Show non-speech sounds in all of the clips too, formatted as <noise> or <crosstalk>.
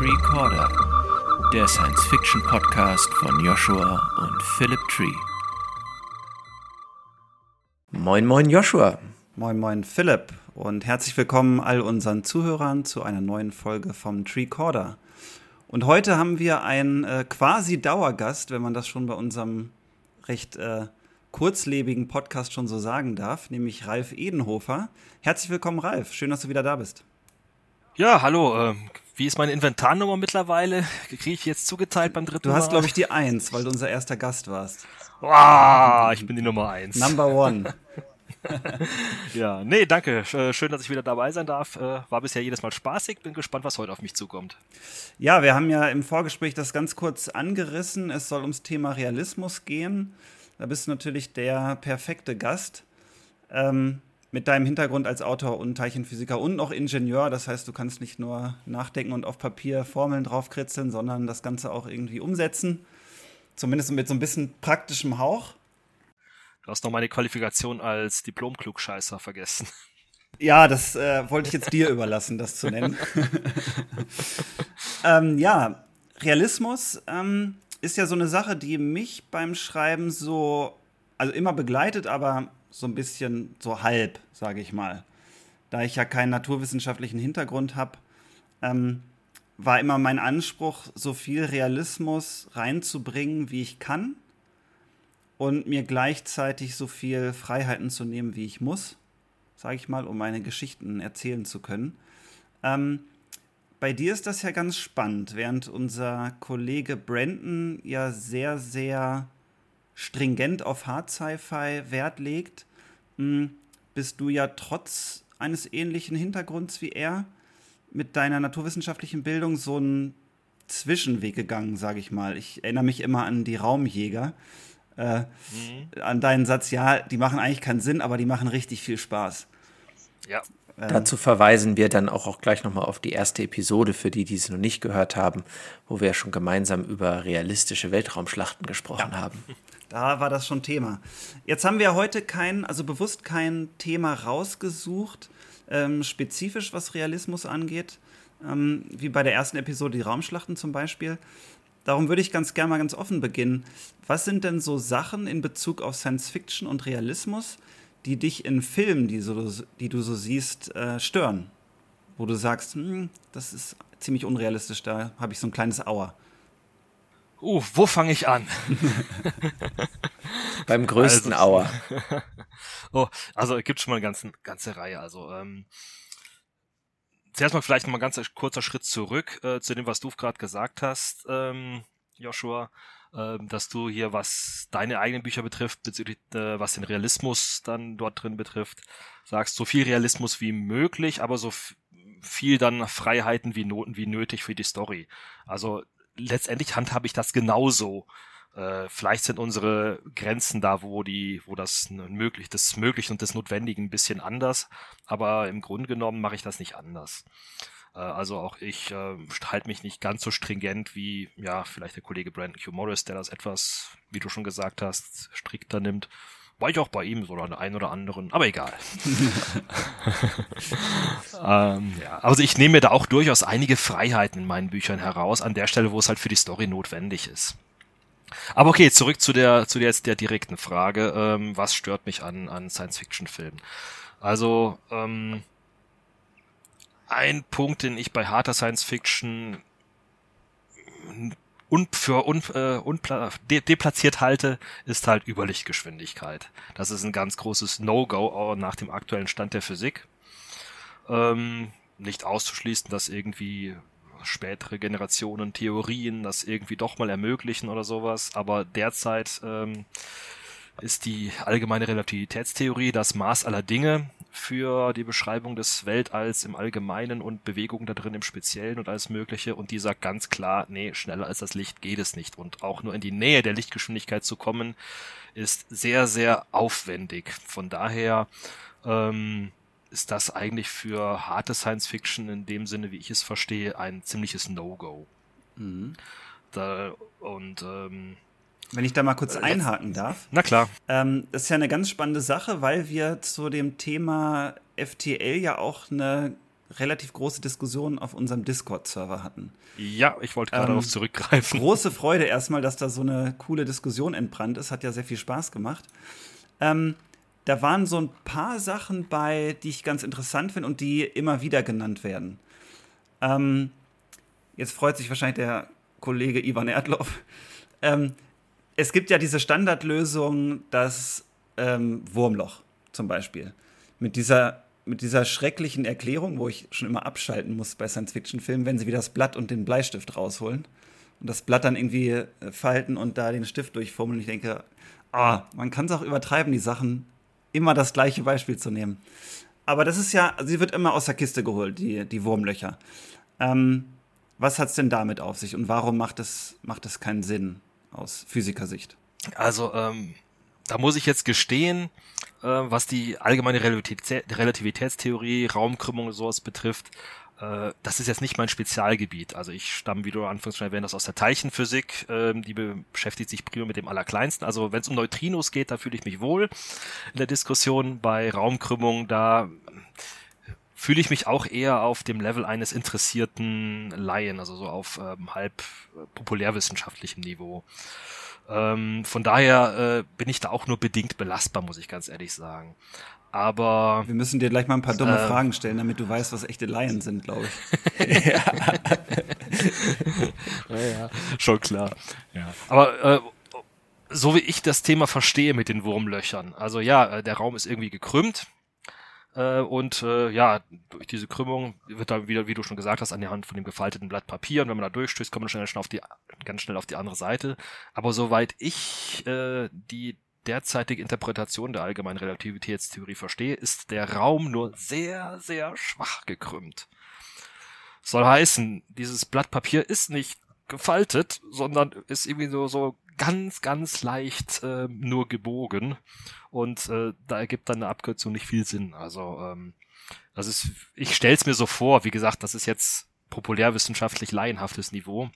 Recorder, der Science-Fiction-Podcast von Joshua und Philip Tree. Moin, moin, Joshua. Moin, moin, Philipp. Und herzlich willkommen all unseren Zuhörern zu einer neuen Folge vom Treecorder. Und heute haben wir einen äh, quasi Dauergast, wenn man das schon bei unserem recht äh, kurzlebigen Podcast schon so sagen darf, nämlich Ralf Edenhofer. Herzlich willkommen, Ralf. Schön, dass du wieder da bist. Ja, hallo. Äh, wie ist meine Inventarnummer mittlerweile? Kriege ich jetzt zugeteilt beim dritten Du hast, glaube ich, die Eins, weil du unser erster Gast warst. Wow, ich bin die Nummer eins. Number one. <laughs> ja, nee, danke. Äh, schön, dass ich wieder dabei sein darf. Äh, war bisher jedes Mal spaßig. Bin gespannt, was heute auf mich zukommt. Ja, wir haben ja im Vorgespräch das ganz kurz angerissen. Es soll ums Thema Realismus gehen. Da bist du natürlich der perfekte Gast. Ähm, mit deinem Hintergrund als Autor und Teilchenphysiker und noch Ingenieur. Das heißt, du kannst nicht nur nachdenken und auf Papier Formeln draufkritzeln, sondern das Ganze auch irgendwie umsetzen. Zumindest mit so ein bisschen praktischem Hauch. Du hast noch meine Qualifikation als Diplom-Klugscheißer vergessen. Ja, das äh, wollte ich jetzt dir überlassen, das zu nennen. <laughs> ähm, ja, Realismus ähm, ist ja so eine Sache, die mich beim Schreiben so, also immer begleitet, aber so ein bisschen so halb, sage ich mal. Da ich ja keinen naturwissenschaftlichen Hintergrund habe, ähm, war immer mein Anspruch, so viel Realismus reinzubringen, wie ich kann und mir gleichzeitig so viel Freiheiten zu nehmen, wie ich muss, sage ich mal, um meine Geschichten erzählen zu können. Ähm, bei dir ist das ja ganz spannend, während unser Kollege Brandon ja sehr, sehr stringent auf Hard Sci-Fi Wert legt, hm, bist du ja trotz eines ähnlichen Hintergrunds wie er mit deiner naturwissenschaftlichen Bildung so einen Zwischenweg gegangen, sage ich mal. Ich erinnere mich immer an die Raumjäger, äh, mhm. an deinen Satz, ja, die machen eigentlich keinen Sinn, aber die machen richtig viel Spaß. Ja. Ähm, Dazu verweisen wir dann auch, auch gleich nochmal auf die erste Episode, für die, die es noch nicht gehört haben, wo wir ja schon gemeinsam über realistische Weltraumschlachten gesprochen ja. haben. Da war das schon Thema. Jetzt haben wir heute kein, also bewusst kein Thema rausgesucht, ähm, spezifisch was Realismus angeht, ähm, wie bei der ersten Episode die Raumschlachten zum Beispiel. Darum würde ich ganz gerne mal ganz offen beginnen. Was sind denn so Sachen in Bezug auf Science Fiction und Realismus, die dich in Filmen, die, so, die du so siehst, äh, stören? Wo du sagst, hm, das ist ziemlich unrealistisch, da habe ich so ein kleines Auer. Uh, wo fange ich an? <laughs> Beim größten also, Auer. <laughs> oh, also es gibt schon mal eine ganze, ganze Reihe. Also ähm, zuerst mal vielleicht noch mal ein ganz kurzer Schritt zurück äh, zu dem, was du gerade gesagt hast, ähm, Joshua, äh, dass du hier, was deine eigenen Bücher betrifft, bezüglich äh, was den Realismus dann dort drin betrifft, sagst, so viel Realismus wie möglich, aber so viel dann Freiheiten wie Noten wie nötig für die Story. Also letztendlich handhabe ich das genauso. Äh, vielleicht sind unsere Grenzen da, wo die, wo das möglich, das Möglichen und das Notwendigen ein bisschen anders, aber im Grunde genommen mache ich das nicht anders. Äh, also auch ich äh, halte mich nicht ganz so stringent wie, ja, vielleicht der Kollege Brandon Q. Morris, der das etwas, wie du schon gesagt hast, strikter nimmt. War ich auch bei ihm, so an der einen oder anderen, aber egal. <laughs> ähm, ja, also ich nehme mir da auch durchaus einige Freiheiten in meinen Büchern heraus, an der Stelle, wo es halt für die Story notwendig ist. Aber okay, zurück zu der, zu der jetzt der direkten Frage, ähm, was stört mich an, an Science-Fiction-Filmen? Also, ähm, ein Punkt, den ich bei harter Science-Fiction un für un, äh, unpla de deplatziert halte, ist halt Überlichtgeschwindigkeit. Das ist ein ganz großes No-Go nach dem aktuellen Stand der Physik. Ähm, nicht auszuschließen, dass irgendwie spätere Generationen Theorien das irgendwie doch mal ermöglichen oder sowas, aber derzeit ähm, ist die allgemeine Relativitätstheorie das Maß aller Dinge für die Beschreibung des Weltalls im Allgemeinen und Bewegungen da drin im Speziellen und alles Mögliche. Und die sagt ganz klar, nee, schneller als das Licht geht es nicht. Und auch nur in die Nähe der Lichtgeschwindigkeit zu kommen, ist sehr, sehr aufwendig. Von daher ähm, ist das eigentlich für harte Science Fiction in dem Sinne, wie ich es verstehe, ein ziemliches No-Go. Mhm. Da, und ähm, Wenn ich da mal kurz einhaken darf. Na klar. Ähm, das ist ja eine ganz spannende Sache, weil wir zu dem Thema FTL ja auch eine relativ große Diskussion auf unserem Discord-Server hatten. Ja, ich wollte gerade ähm, darauf zurückgreifen. Große Freude erstmal, dass da so eine coole Diskussion entbrannt ist. Hat ja sehr viel Spaß gemacht. Ähm, da waren so ein paar Sachen bei, die ich ganz interessant finde und die immer wieder genannt werden. Ähm, jetzt freut sich wahrscheinlich der Kollege Ivan Erdloff. Ähm, es gibt ja diese Standardlösung, das ähm, Wurmloch zum Beispiel. Mit dieser, mit dieser schrecklichen Erklärung, wo ich schon immer abschalten muss bei Science-Fiction-Filmen, wenn sie wieder das Blatt und den Bleistift rausholen und das Blatt dann irgendwie äh, falten und da den Stift durchfummeln. Ich denke, ah, man kann es auch übertreiben, die Sachen immer das gleiche Beispiel zu nehmen. Aber das ist ja, sie wird immer aus der Kiste geholt, die, die Wurmlöcher. Ähm, was hat es denn damit auf sich und warum macht es, macht es keinen Sinn aus Physikersicht? Also, ähm, da muss ich jetzt gestehen, äh, was die allgemeine Relativitä Relativitätstheorie, Raumkrümmung und sowas betrifft, das ist jetzt nicht mein Spezialgebiet. Also ich stamme, wie du anfangs schon erwähnt hast, aus der Teilchenphysik. Ähm, die beschäftigt sich prima mit dem Allerkleinsten. Also wenn es um Neutrinos geht, da fühle ich mich wohl in der Diskussion. Bei Raumkrümmung, da fühle ich mich auch eher auf dem Level eines interessierten Laien, also so auf ähm, halb äh, populärwissenschaftlichem Niveau. Ähm, von daher äh, bin ich da auch nur bedingt belastbar, muss ich ganz ehrlich sagen. Aber. Wir müssen dir gleich mal ein paar dumme äh, Fragen stellen, damit du weißt, was echte Laien sind, glaube ich. <laughs> ja. ja, schon klar. Ja. Aber äh, so wie ich das Thema verstehe mit den Wurmlöchern, also ja, äh, der Raum ist irgendwie gekrümmt. Äh, und äh, ja, durch diese Krümmung wird dann wieder, wie du schon gesagt hast, an der Hand von dem gefalteten Blatt Papier und wenn man da durchstößt, kommt man schnell, schnell auf die, ganz schnell auf die andere Seite. Aber soweit ich äh, die derzeitige Interpretation der allgemeinen Relativitätstheorie verstehe, ist der Raum nur sehr, sehr schwach gekrümmt. Soll heißen, dieses Blatt Papier ist nicht gefaltet, sondern ist irgendwie so, so ganz, ganz leicht äh, nur gebogen. Und äh, da ergibt dann eine Abkürzung nicht viel Sinn. Also, ähm, das ist, ich stell's mir so vor, wie gesagt, das ist jetzt populärwissenschaftlich laienhaftes Niveau.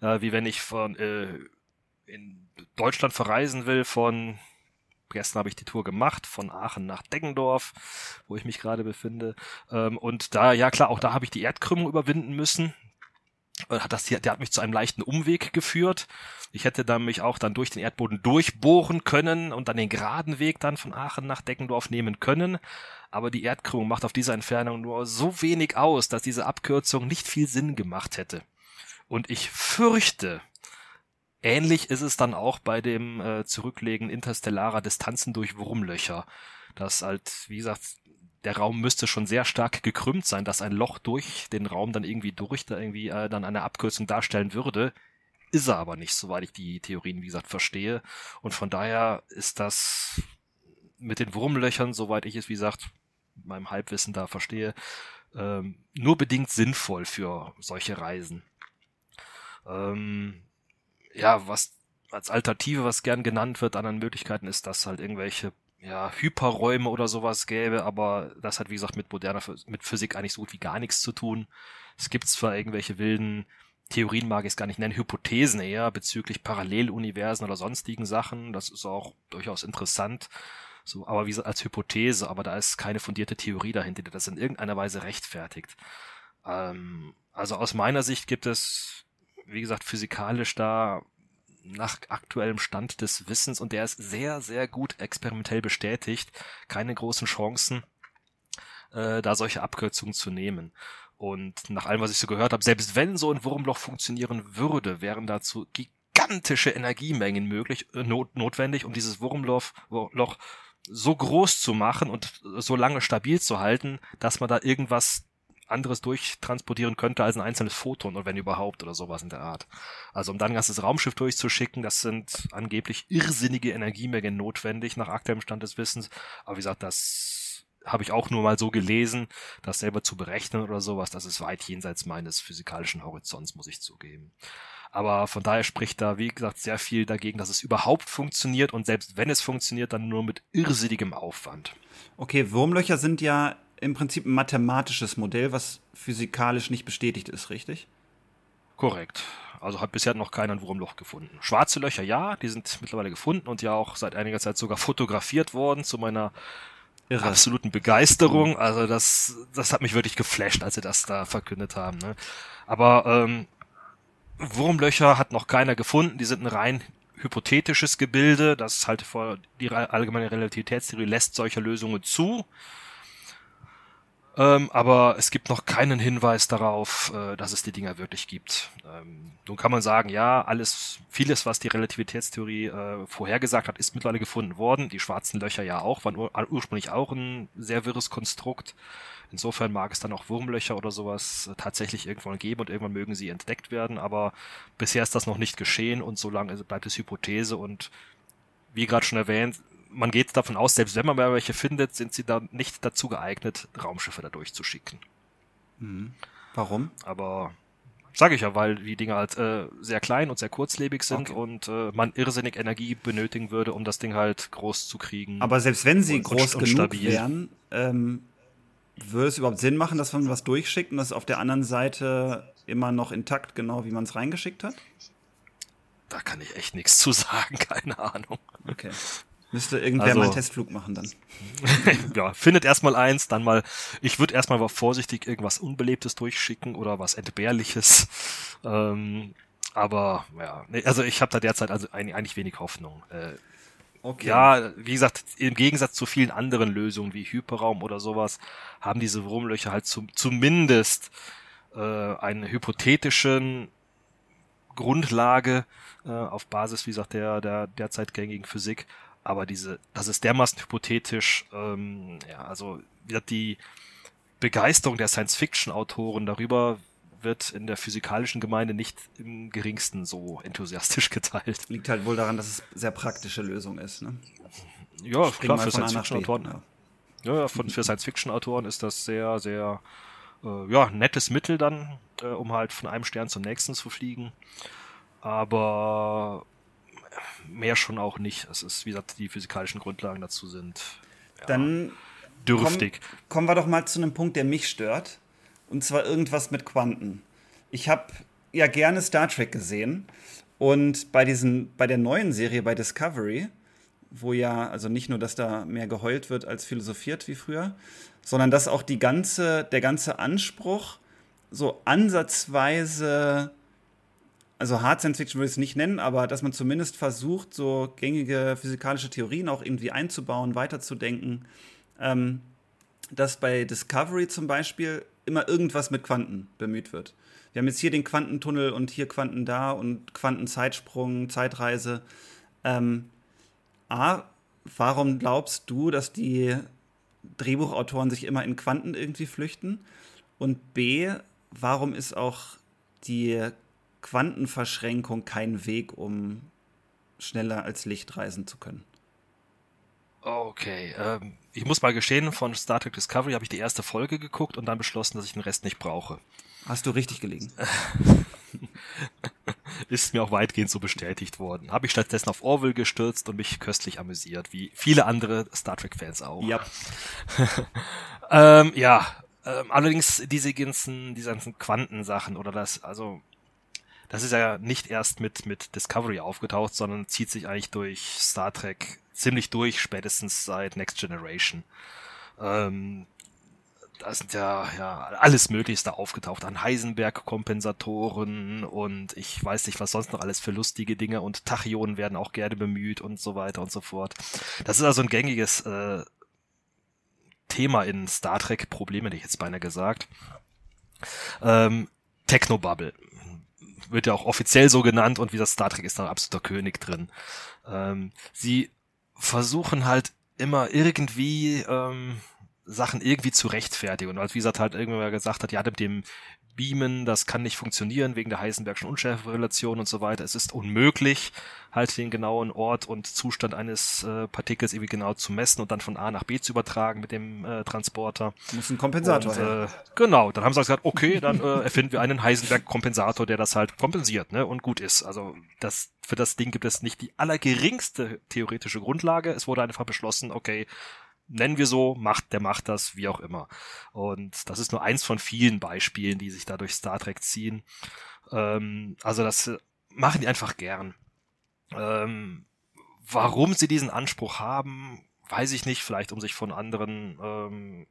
Äh, wie wenn ich von äh, in Deutschland verreisen will von gestern habe ich die Tour gemacht von Aachen nach Deggendorf, wo ich mich gerade befinde. Ähm, und da, ja klar, auch da habe ich die Erdkrümmung überwinden müssen. Hat das, der hat mich zu einem leichten Umweg geführt. Ich hätte dann mich auch dann durch den Erdboden durchbohren können und dann den geraden Weg dann von Aachen nach Deggendorf nehmen können. Aber die Erdkrümmung macht auf dieser Entfernung nur so wenig aus, dass diese Abkürzung nicht viel Sinn gemacht hätte. Und ich fürchte, Ähnlich ist es dann auch bei dem äh, Zurücklegen interstellarer Distanzen durch Wurmlöcher. Das halt, wie gesagt, der Raum müsste schon sehr stark gekrümmt sein, dass ein Loch durch den Raum dann irgendwie durch da irgendwie äh, dann eine Abkürzung darstellen würde. Ist er aber nicht, soweit ich die Theorien, wie gesagt, verstehe. Und von daher ist das mit den Wurmlöchern, soweit ich es, wie gesagt, meinem Halbwissen da verstehe, ähm, nur bedingt sinnvoll für solche Reisen. Ähm, ja, was als Alternative, was gern genannt wird, anderen Möglichkeiten ist, dass halt irgendwelche ja, Hyperräume oder sowas gäbe, aber das hat, wie gesagt, mit moderner, mit Physik eigentlich so gut wie gar nichts zu tun. Es gibt zwar irgendwelche wilden Theorien, mag ich es gar nicht nennen, Hypothesen eher bezüglich Paralleluniversen oder sonstigen Sachen. Das ist auch durchaus interessant. So, aber wie gesagt, als Hypothese, aber da ist keine fundierte Theorie dahinter, die das in irgendeiner Weise rechtfertigt. Ähm, also aus meiner Sicht gibt es wie gesagt, physikalisch da nach aktuellem Stand des Wissens und der ist sehr, sehr gut experimentell bestätigt. Keine großen Chancen, äh, da solche Abkürzungen zu nehmen. Und nach allem, was ich so gehört habe, selbst wenn so ein Wurmloch funktionieren würde, wären dazu gigantische Energiemengen möglich, äh, not, notwendig, um dieses Wurmloch Loch so groß zu machen und so lange stabil zu halten, dass man da irgendwas anderes durchtransportieren könnte als ein einzelnes Photon oder wenn überhaupt oder sowas in der Art. Also um dann ein ganzes Raumschiff durchzuschicken, das sind angeblich irrsinnige Energiemengen notwendig nach aktuellem Stand des Wissens. Aber wie gesagt, das habe ich auch nur mal so gelesen, das selber zu berechnen oder sowas, das ist weit jenseits meines physikalischen Horizonts, muss ich zugeben. Aber von daher spricht da, wie gesagt, sehr viel dagegen, dass es überhaupt funktioniert und selbst wenn es funktioniert, dann nur mit irrsinnigem Aufwand. Okay, Wurmlöcher sind ja im Prinzip ein mathematisches Modell, was physikalisch nicht bestätigt ist, richtig? Korrekt. Also hat bisher noch keiner ein Wurmloch gefunden. Schwarze Löcher, ja, die sind mittlerweile gefunden und ja auch seit einiger Zeit sogar fotografiert worden zu meiner Irre. absoluten Begeisterung. Also das, das hat mich wirklich geflasht, als sie das da verkündet haben. Ne? Aber ähm, Wurmlöcher hat noch keiner gefunden. Die sind ein rein hypothetisches Gebilde. Das halte vor die allgemeine Relativitätstheorie lässt solche Lösungen zu. Ähm, aber es gibt noch keinen Hinweis darauf, äh, dass es die Dinger wirklich gibt. Ähm, nun kann man sagen, ja, alles, vieles, was die Relativitätstheorie äh, vorhergesagt hat, ist mittlerweile gefunden worden. Die schwarzen Löcher ja auch, waren ur ursprünglich auch ein sehr wirres Konstrukt. Insofern mag es dann auch Wurmlöcher oder sowas tatsächlich irgendwann geben und irgendwann mögen sie entdeckt werden, aber bisher ist das noch nicht geschehen und so lange bleibt es Hypothese und wie gerade schon erwähnt, man geht davon aus, selbst wenn man mal welche findet, sind sie dann nicht dazu geeignet, Raumschiffe da durchzuschicken. Mhm. Warum? Aber sage ich ja, weil die Dinger halt äh, sehr klein und sehr kurzlebig sind okay. und äh, man irrsinnig Energie benötigen würde, um das Ding halt groß zu kriegen. Aber selbst wenn sie und, groß und, genug stabil. wären, ähm, würde es überhaupt Sinn machen, dass man was durchschickt und das auf der anderen Seite immer noch intakt, genau wie man es reingeschickt hat? Da kann ich echt nichts zu <laughs> sagen, keine Ahnung. Okay. Müsste irgendwer also, mal einen Testflug machen dann. <laughs> ja, findet erstmal eins, dann mal, ich würde erstmal vorsichtig irgendwas Unbelebtes durchschicken oder was Entbehrliches. Ähm, aber ja, also ich habe da derzeit also eigentlich wenig Hoffnung. Äh, okay. Ja, wie gesagt, im Gegensatz zu vielen anderen Lösungen wie Hyperraum oder sowas, haben diese Wurmlöcher halt zum, zumindest äh, einen hypothetischen Grundlage äh, auf Basis, wie gesagt, der, der derzeit gängigen Physik aber diese, das ist dermaßen hypothetisch, ähm, ja, also die Begeisterung der Science-Fiction-Autoren darüber wird in der physikalischen Gemeinde nicht im geringsten so enthusiastisch <laughs> geteilt. Liegt halt wohl daran, dass es sehr praktische Lösung ist, ne? Ja, klar, für Science-Fiction-Autoren. Ja. ja, von, für Science-Fiction-Autoren ist das sehr, sehr, äh, ja, nettes Mittel dann, äh, um halt von einem Stern zum nächsten zu fliegen. Aber mehr schon auch nicht. Es ist, wie gesagt, die physikalischen Grundlagen dazu sind. Ja, Dann dürftig. Komm, kommen wir doch mal zu einem Punkt, der mich stört. Und zwar irgendwas mit Quanten. Ich habe ja gerne Star Trek gesehen. Und bei, diesen, bei der neuen Serie bei Discovery, wo ja, also nicht nur, dass da mehr geheult wird als philosophiert wie früher, sondern dass auch die ganze, der ganze Anspruch so ansatzweise also Hard Science Fiction würde ich es nicht nennen, aber dass man zumindest versucht, so gängige physikalische Theorien auch irgendwie einzubauen, weiterzudenken. Ähm, dass bei Discovery zum Beispiel immer irgendwas mit Quanten bemüht wird. Wir haben jetzt hier den Quantentunnel und hier Quanten da und Quantenzeitsprung, Zeitreise. Ähm, A, warum glaubst du, dass die Drehbuchautoren sich immer in Quanten irgendwie flüchten? Und B, warum ist auch die Quantenverschränkung kein Weg, um schneller als Licht reisen zu können. Okay, ähm, ich muss mal gestehen, von Star Trek Discovery habe ich die erste Folge geguckt und dann beschlossen, dass ich den Rest nicht brauche. Hast du richtig gelegen? <laughs> Ist mir auch weitgehend so bestätigt worden. Habe ich stattdessen auf Orwell gestürzt und mich köstlich amüsiert, wie viele andere Star Trek-Fans auch. Ja. <laughs> ähm, ja, ähm, allerdings diese ganzen, diese ganzen Quantensachen oder das, also das ist ja nicht erst mit, mit Discovery aufgetaucht, sondern zieht sich eigentlich durch Star Trek ziemlich durch, spätestens seit Next Generation. Ähm, da sind ja, ja alles Möglichste aufgetaucht an Heisenberg-Kompensatoren und ich weiß nicht, was sonst noch alles für lustige Dinge und Tachyonen werden auch gerne bemüht und so weiter und so fort. Das ist also ein gängiges äh, Thema in Star Trek, Probleme hätte ich jetzt beinahe gesagt. Ähm, Technobubble wird ja auch offiziell so genannt und wie das Star Trek ist da absoluter König drin. Ähm, sie versuchen halt immer irgendwie ähm, Sachen irgendwie zu rechtfertigen. Und als wie gesagt halt irgendwann mal gesagt hat, ja, mit dem beamen, das kann nicht funktionieren wegen der Heisenbergschen Unschärferelation und so weiter. Es ist unmöglich, halt den genauen Ort und Zustand eines äh, Partikels irgendwie genau zu messen und dann von A nach B zu übertragen mit dem äh, Transporter. Muss ein Kompensator und, äh, Genau, dann haben sie gesagt, okay, <laughs> dann äh, erfinden wir einen Heisenberg-Kompensator, der das halt kompensiert, ne, und gut ist. Also das für das Ding gibt es nicht die allergeringste theoretische Grundlage. Es wurde einfach beschlossen, okay, nennen wir so, macht, der macht das, wie auch immer. Und das ist nur eins von vielen Beispielen, die sich da durch Star Trek ziehen. Ähm, also das äh, machen die einfach gern. Ähm, warum sie diesen Anspruch haben, weiß ich nicht, vielleicht um sich von anderen ähm,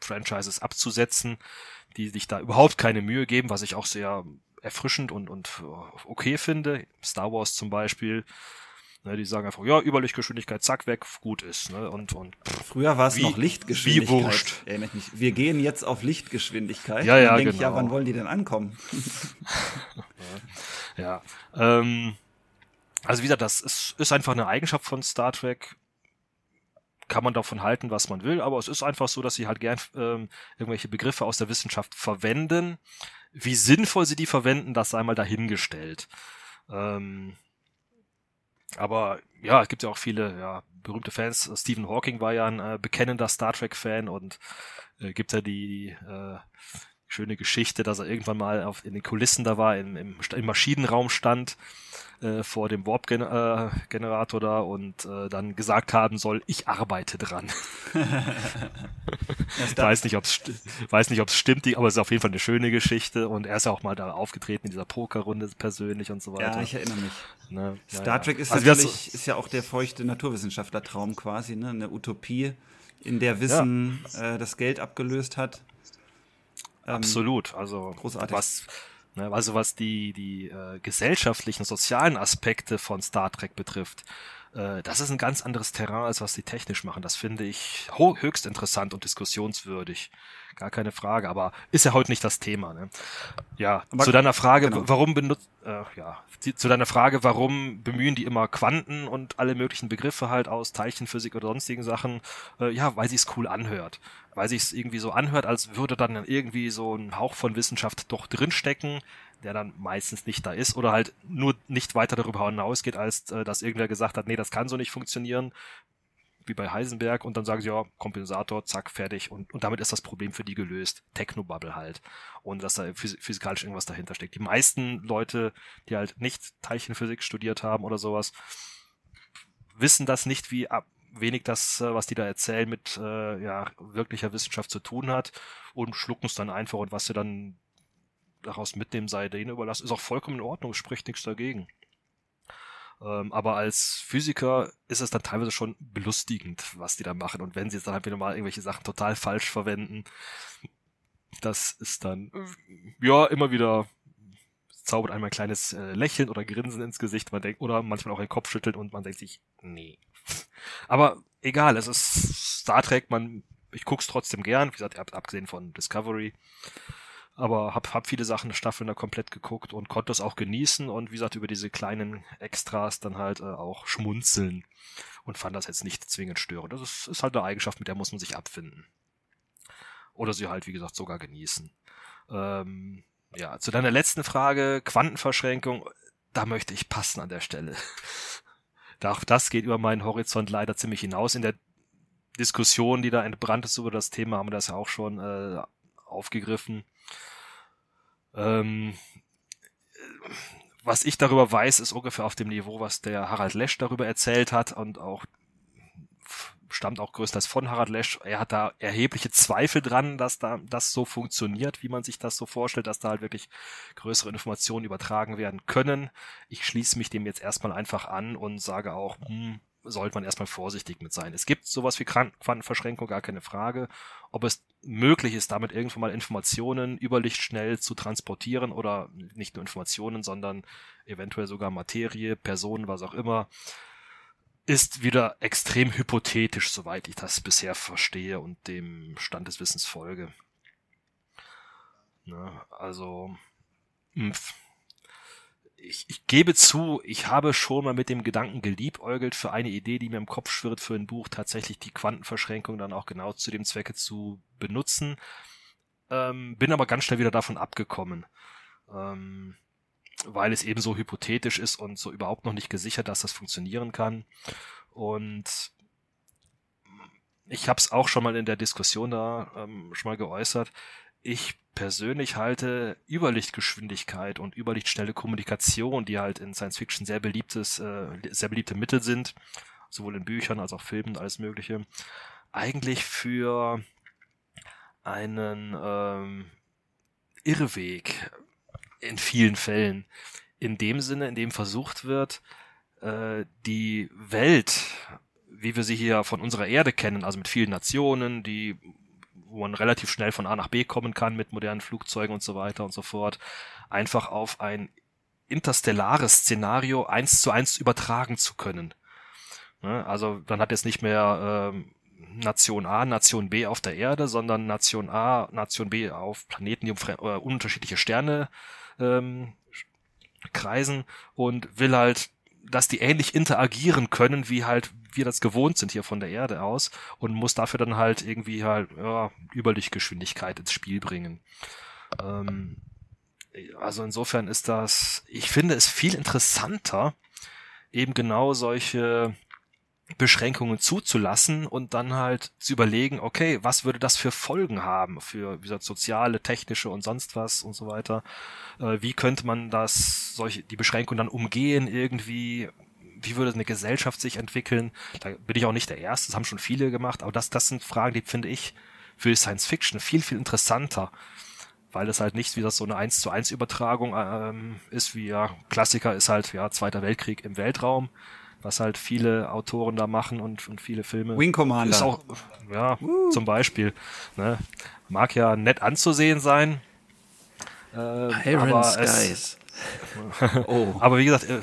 Franchises abzusetzen, die sich da überhaupt keine Mühe geben, was ich auch sehr erfrischend und, und okay finde. Star Wars zum Beispiel. Ne, die sagen einfach, ja, Überlichtgeschwindigkeit, zack, weg, gut ist. Ne? Und, und Früher war es noch Lichtgeschwindigkeit. Wie wurscht. Wir gehen jetzt auf Lichtgeschwindigkeit. Ja, ja, dann genau. Ich, ja, wann wollen die denn ankommen? <laughs> <laughs> ja. Ähm, also wie gesagt, das ist, ist einfach eine Eigenschaft von Star Trek. Kann man davon halten, was man will, aber es ist einfach so, dass sie halt gern ähm, irgendwelche Begriffe aus der Wissenschaft verwenden. Wie sinnvoll sie die verwenden, das sei mal dahingestellt. Ähm, aber ja, es gibt ja auch viele ja, berühmte Fans. Stephen Hawking war ja ein äh, bekennender Star Trek-Fan und äh, gibt ja die äh, schöne Geschichte, dass er irgendwann mal auf, in den Kulissen da war, im, im, im Maschinenraum stand äh, vor dem Warp-Generator da und äh, dann gesagt haben soll, ich arbeite dran. <laughs> <laughs> weiß nicht, ob es weiß nicht, ob es stimmt, aber es ist auf jeden Fall eine schöne Geschichte und er ist ja auch mal da aufgetreten in dieser Pokerrunde persönlich und so weiter. Ja, ich erinnere mich. Ne? Star ja, Trek ist also natürlich ist ja auch der feuchte Naturwissenschaftlertraum quasi, ne? eine Utopie, in der Wissen ja. äh, das Geld abgelöst hat. Ähm, Absolut, also großartig. was Ne, also was die, die äh, gesellschaftlichen, sozialen Aspekte von Star Trek betrifft, äh, das ist ein ganz anderes Terrain, als was sie technisch machen. Das finde ich höchst interessant und diskussionswürdig. Gar keine Frage, aber ist ja heute nicht das Thema. Ne? Ja, aber zu deiner Frage, genau. warum benutzt, äh, ja, zu deiner Frage, warum bemühen die immer Quanten und alle möglichen Begriffe halt aus Teilchenphysik oder sonstigen Sachen? Äh, ja, weil sie es cool anhört weil sich es irgendwie so anhört, als würde dann irgendwie so ein Hauch von Wissenschaft doch drinstecken, der dann meistens nicht da ist oder halt nur nicht weiter darüber hinausgeht, als äh, dass irgendwer gesagt hat, nee, das kann so nicht funktionieren, wie bei Heisenberg und dann sagen sie, ja, Kompensator, zack, fertig und, und damit ist das Problem für die gelöst. Technobubble halt. Und dass da physikalisch irgendwas dahinter steckt. Die meisten Leute, die halt nicht Teilchenphysik studiert haben oder sowas, wissen das nicht, wie ab, wenig das, äh, was die da erzählen, mit äh, ja, wirklicher Wissenschaft zu tun hat und schlucken es dann einfach und was sie dann daraus mitnehmen, sei denen überlassen, ist auch vollkommen in Ordnung, spricht nichts dagegen. Ähm, aber als Physiker ist es dann teilweise schon belustigend, was die da machen. Und wenn sie jetzt dann halt wieder mal irgendwelche Sachen total falsch verwenden, das ist dann, ja, immer wieder zaubert einmal ein kleines äh, Lächeln oder Grinsen ins Gesicht, man denkt, oder manchmal auch den Kopf schüttelt und man denkt sich, nee. <laughs> Aber egal, es ist Star Trek, man, ich guck's trotzdem gern, wie gesagt, abgesehen von Discovery. Aber hab, hab viele Sachen, Staffeln da komplett geguckt und konnte das auch genießen und wie gesagt, über diese kleinen Extras dann halt äh, auch schmunzeln und fand das jetzt nicht zwingend störend. Das ist, ist halt eine Eigenschaft, mit der muss man sich abfinden. Oder sie halt, wie gesagt, sogar genießen. Ähm, ja, zu deiner letzten Frage, Quantenverschränkung, da möchte ich passen an der Stelle. <laughs> Auch das geht über meinen Horizont leider ziemlich hinaus. In der Diskussion, die da entbrannt ist über das Thema, haben wir das ja auch schon äh, aufgegriffen. Ähm, was ich darüber weiß, ist ungefähr auf dem Niveau, was der Harald Lesch darüber erzählt hat und auch stammt auch größtenteils von Harald Lesch. Er hat da erhebliche Zweifel dran, dass da das so funktioniert, wie man sich das so vorstellt, dass da halt wirklich größere Informationen übertragen werden können. Ich schließe mich dem jetzt erstmal einfach an und sage auch, hm, sollte man erstmal vorsichtig mit sein. Es gibt sowas wie Quantenverschränkung, gar keine Frage. Ob es möglich ist, damit irgendwann mal Informationen überlichtschnell zu transportieren oder nicht nur Informationen, sondern eventuell sogar Materie, Personen, was auch immer, ist wieder extrem hypothetisch, soweit ich das bisher verstehe und dem Stand des Wissens folge. Ne, also, ich, ich gebe zu, ich habe schon mal mit dem Gedanken geliebäugelt für eine Idee, die mir im Kopf schwirrt für ein Buch, tatsächlich die Quantenverschränkung dann auch genau zu dem Zwecke zu benutzen. Ähm, bin aber ganz schnell wieder davon abgekommen. Ähm, weil es eben so hypothetisch ist und so überhaupt noch nicht gesichert, dass das funktionieren kann. Und ich habe es auch schon mal in der Diskussion da ähm, schon mal geäußert. Ich persönlich halte Überlichtgeschwindigkeit und überlichtschnelle Kommunikation, die halt in Science Fiction sehr beliebtes, äh, sehr beliebte Mittel sind, sowohl in Büchern als auch Filmen, alles Mögliche, eigentlich für einen ähm, Irrweg in vielen Fällen. In dem Sinne, in dem versucht wird, äh, die Welt, wie wir sie hier von unserer Erde kennen, also mit vielen Nationen, die wo man relativ schnell von A nach B kommen kann mit modernen Flugzeugen und so weiter und so fort, einfach auf ein interstellares Szenario eins zu eins übertragen zu können. Ne? Also dann hat jetzt nicht mehr ähm, Nation A, Nation B auf der Erde, sondern Nation A, Nation B auf Planeten, die um äh, unterschiedliche Sterne ähm, kreisen und will halt, dass die ähnlich interagieren können, wie halt wir das gewohnt sind hier von der Erde aus und muss dafür dann halt irgendwie halt ja, Überlichtgeschwindigkeit ins Spiel bringen. Ähm, also insofern ist das, ich finde es viel interessanter, eben genau solche Beschränkungen zuzulassen und dann halt zu überlegen, okay, was würde das für Folgen haben für wie gesagt, soziale, technische und sonst was und so weiter. Äh, wie könnte man das, solche, die Beschränkungen dann umgehen irgendwie? Wie würde eine Gesellschaft sich entwickeln? Da bin ich auch nicht der Erste, das haben schon viele gemacht, aber das, das sind Fragen, die finde ich für Science Fiction viel, viel interessanter. Weil es halt nicht wie das so eine 1 zu 1 Übertragung ähm, ist, wie ja, Klassiker ist halt, ja, Zweiter Weltkrieg im Weltraum was halt viele Autoren da machen und, und viele Filme. Wing Commander. Ist auch, ja, uh. zum Beispiel. Ne? Mag ja nett anzusehen sein. Äh, Iron aber Skies. Es, <laughs> oh. Aber wie gesagt, äh,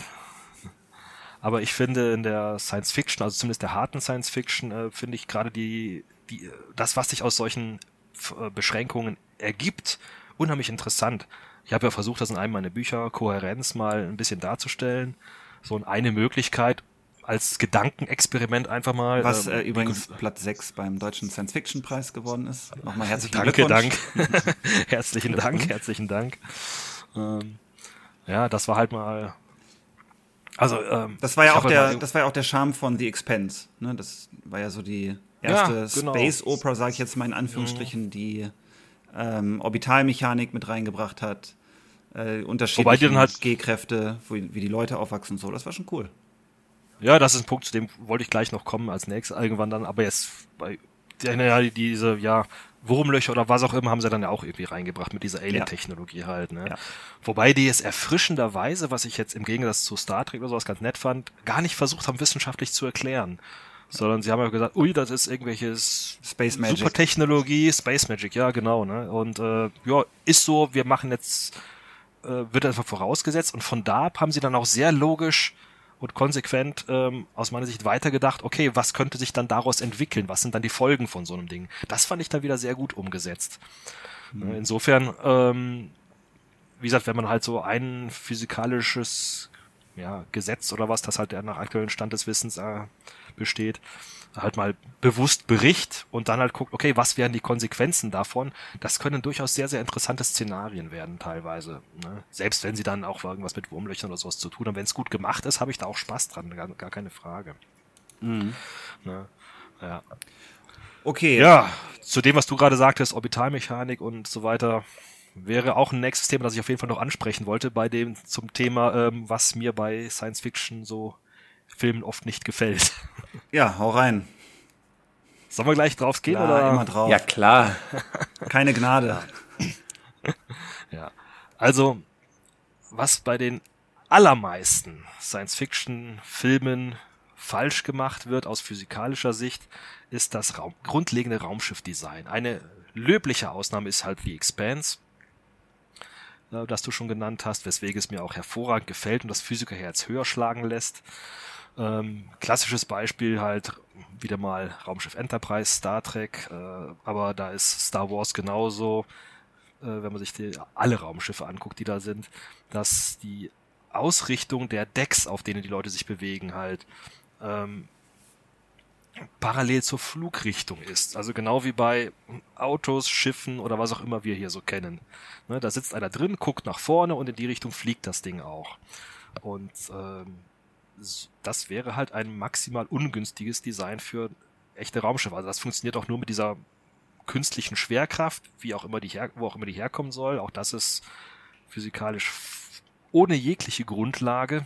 aber ich finde in der Science Fiction, also zumindest der harten Science Fiction, äh, finde ich gerade die, die, das, was sich aus solchen äh, Beschränkungen ergibt, unheimlich interessant. Ich habe ja versucht, das in einem meiner Bücher Kohärenz mal ein bisschen darzustellen. So eine Möglichkeit, als Gedankenexperiment einfach mal. Was äh, übrigens Platz 6 beim Deutschen Science-Fiction-Preis geworden ist. Nochmal herzlichen Danke, Dank. <laughs> herzlichen Dank, herzlichen Dank. Ähm, ja, das war halt mal. Also, ähm, das war ja auch der, das war ja auch der Charme von The Expense. Ne? Das war ja so die erste ja, genau. Space Opera, sage ich jetzt mal in Anführungsstrichen, die ähm, Orbitalmechanik mit reingebracht hat, äh, unterschiedliche halt G-Kräfte, wie die Leute aufwachsen und so. Das war schon cool. Ja, das ist ein Punkt, zu dem wollte ich gleich noch kommen als nächstes irgendwann dann, aber jetzt bei ja, diese, ja, Wurmlöcher oder was auch immer haben sie dann ja auch irgendwie reingebracht mit dieser Alien-Technologie ja. halt. Ne? Ja. Wobei die es erfrischenderweise, was ich jetzt im Gegensatz zu Star Trek oder sowas ganz nett fand, gar nicht versucht haben, wissenschaftlich zu erklären. Sondern sie haben ja gesagt, ui, das ist irgendwelches Space Magic. Supertechnologie, Space Magic, ja genau. Ne? Und äh, ja, ist so, wir machen jetzt, äh, wird einfach vorausgesetzt und von da ab haben sie dann auch sehr logisch und konsequent ähm, aus meiner Sicht weitergedacht, okay, was könnte sich dann daraus entwickeln? Was sind dann die Folgen von so einem Ding? Das fand ich da wieder sehr gut umgesetzt. Mhm. Insofern, ähm, wie gesagt, wenn man halt so ein physikalisches ja, Gesetz oder was, das halt der nach aktuellen Stand des Wissens äh, besteht, halt mal bewusst bericht und dann halt guckt, okay, was wären die Konsequenzen davon? Das können durchaus sehr, sehr interessante Szenarien werden teilweise. Ne? Selbst wenn sie dann auch irgendwas mit Wurmlöchern oder sowas zu tun haben. Wenn es gut gemacht ist, habe ich da auch Spaß dran, gar, gar keine Frage. Mhm. Ne? Ja. Okay. Ja, zu dem, was du gerade sagtest, Orbitalmechanik und so weiter, wäre auch ein nächstes Thema, das ich auf jeden Fall noch ansprechen wollte, bei dem zum Thema, ähm, was mir bei Science Fiction so Filmen oft nicht gefällt. <laughs> Ja, hau rein. Sollen wir gleich drauf gehen? Klar, oder? immer drauf. Ja, klar. <laughs> Keine Gnade. <laughs> ja. Also, was bei den allermeisten Science-Fiction-Filmen falsch gemacht wird aus physikalischer Sicht, ist das Raum grundlegende Raumschiffdesign. Eine löbliche Ausnahme ist halt The Expanse, äh, das du schon genannt hast, weswegen es mir auch hervorragend gefällt und das Physikerherz höher schlagen lässt. Ähm, klassisches Beispiel halt wieder mal Raumschiff Enterprise, Star Trek, äh, aber da ist Star Wars genauso, äh, wenn man sich die, alle Raumschiffe anguckt, die da sind, dass die Ausrichtung der Decks, auf denen die Leute sich bewegen, halt ähm, parallel zur Flugrichtung ist. Also genau wie bei Autos, Schiffen oder was auch immer wir hier so kennen. Ne, da sitzt einer drin, guckt nach vorne und in die Richtung fliegt das Ding auch. Und ähm, das wäre halt ein maximal ungünstiges Design für echte Raumschiffe. Also das funktioniert auch nur mit dieser künstlichen Schwerkraft, wie auch immer die her, wo auch immer die herkommen soll. Auch das ist physikalisch ohne jegliche Grundlage.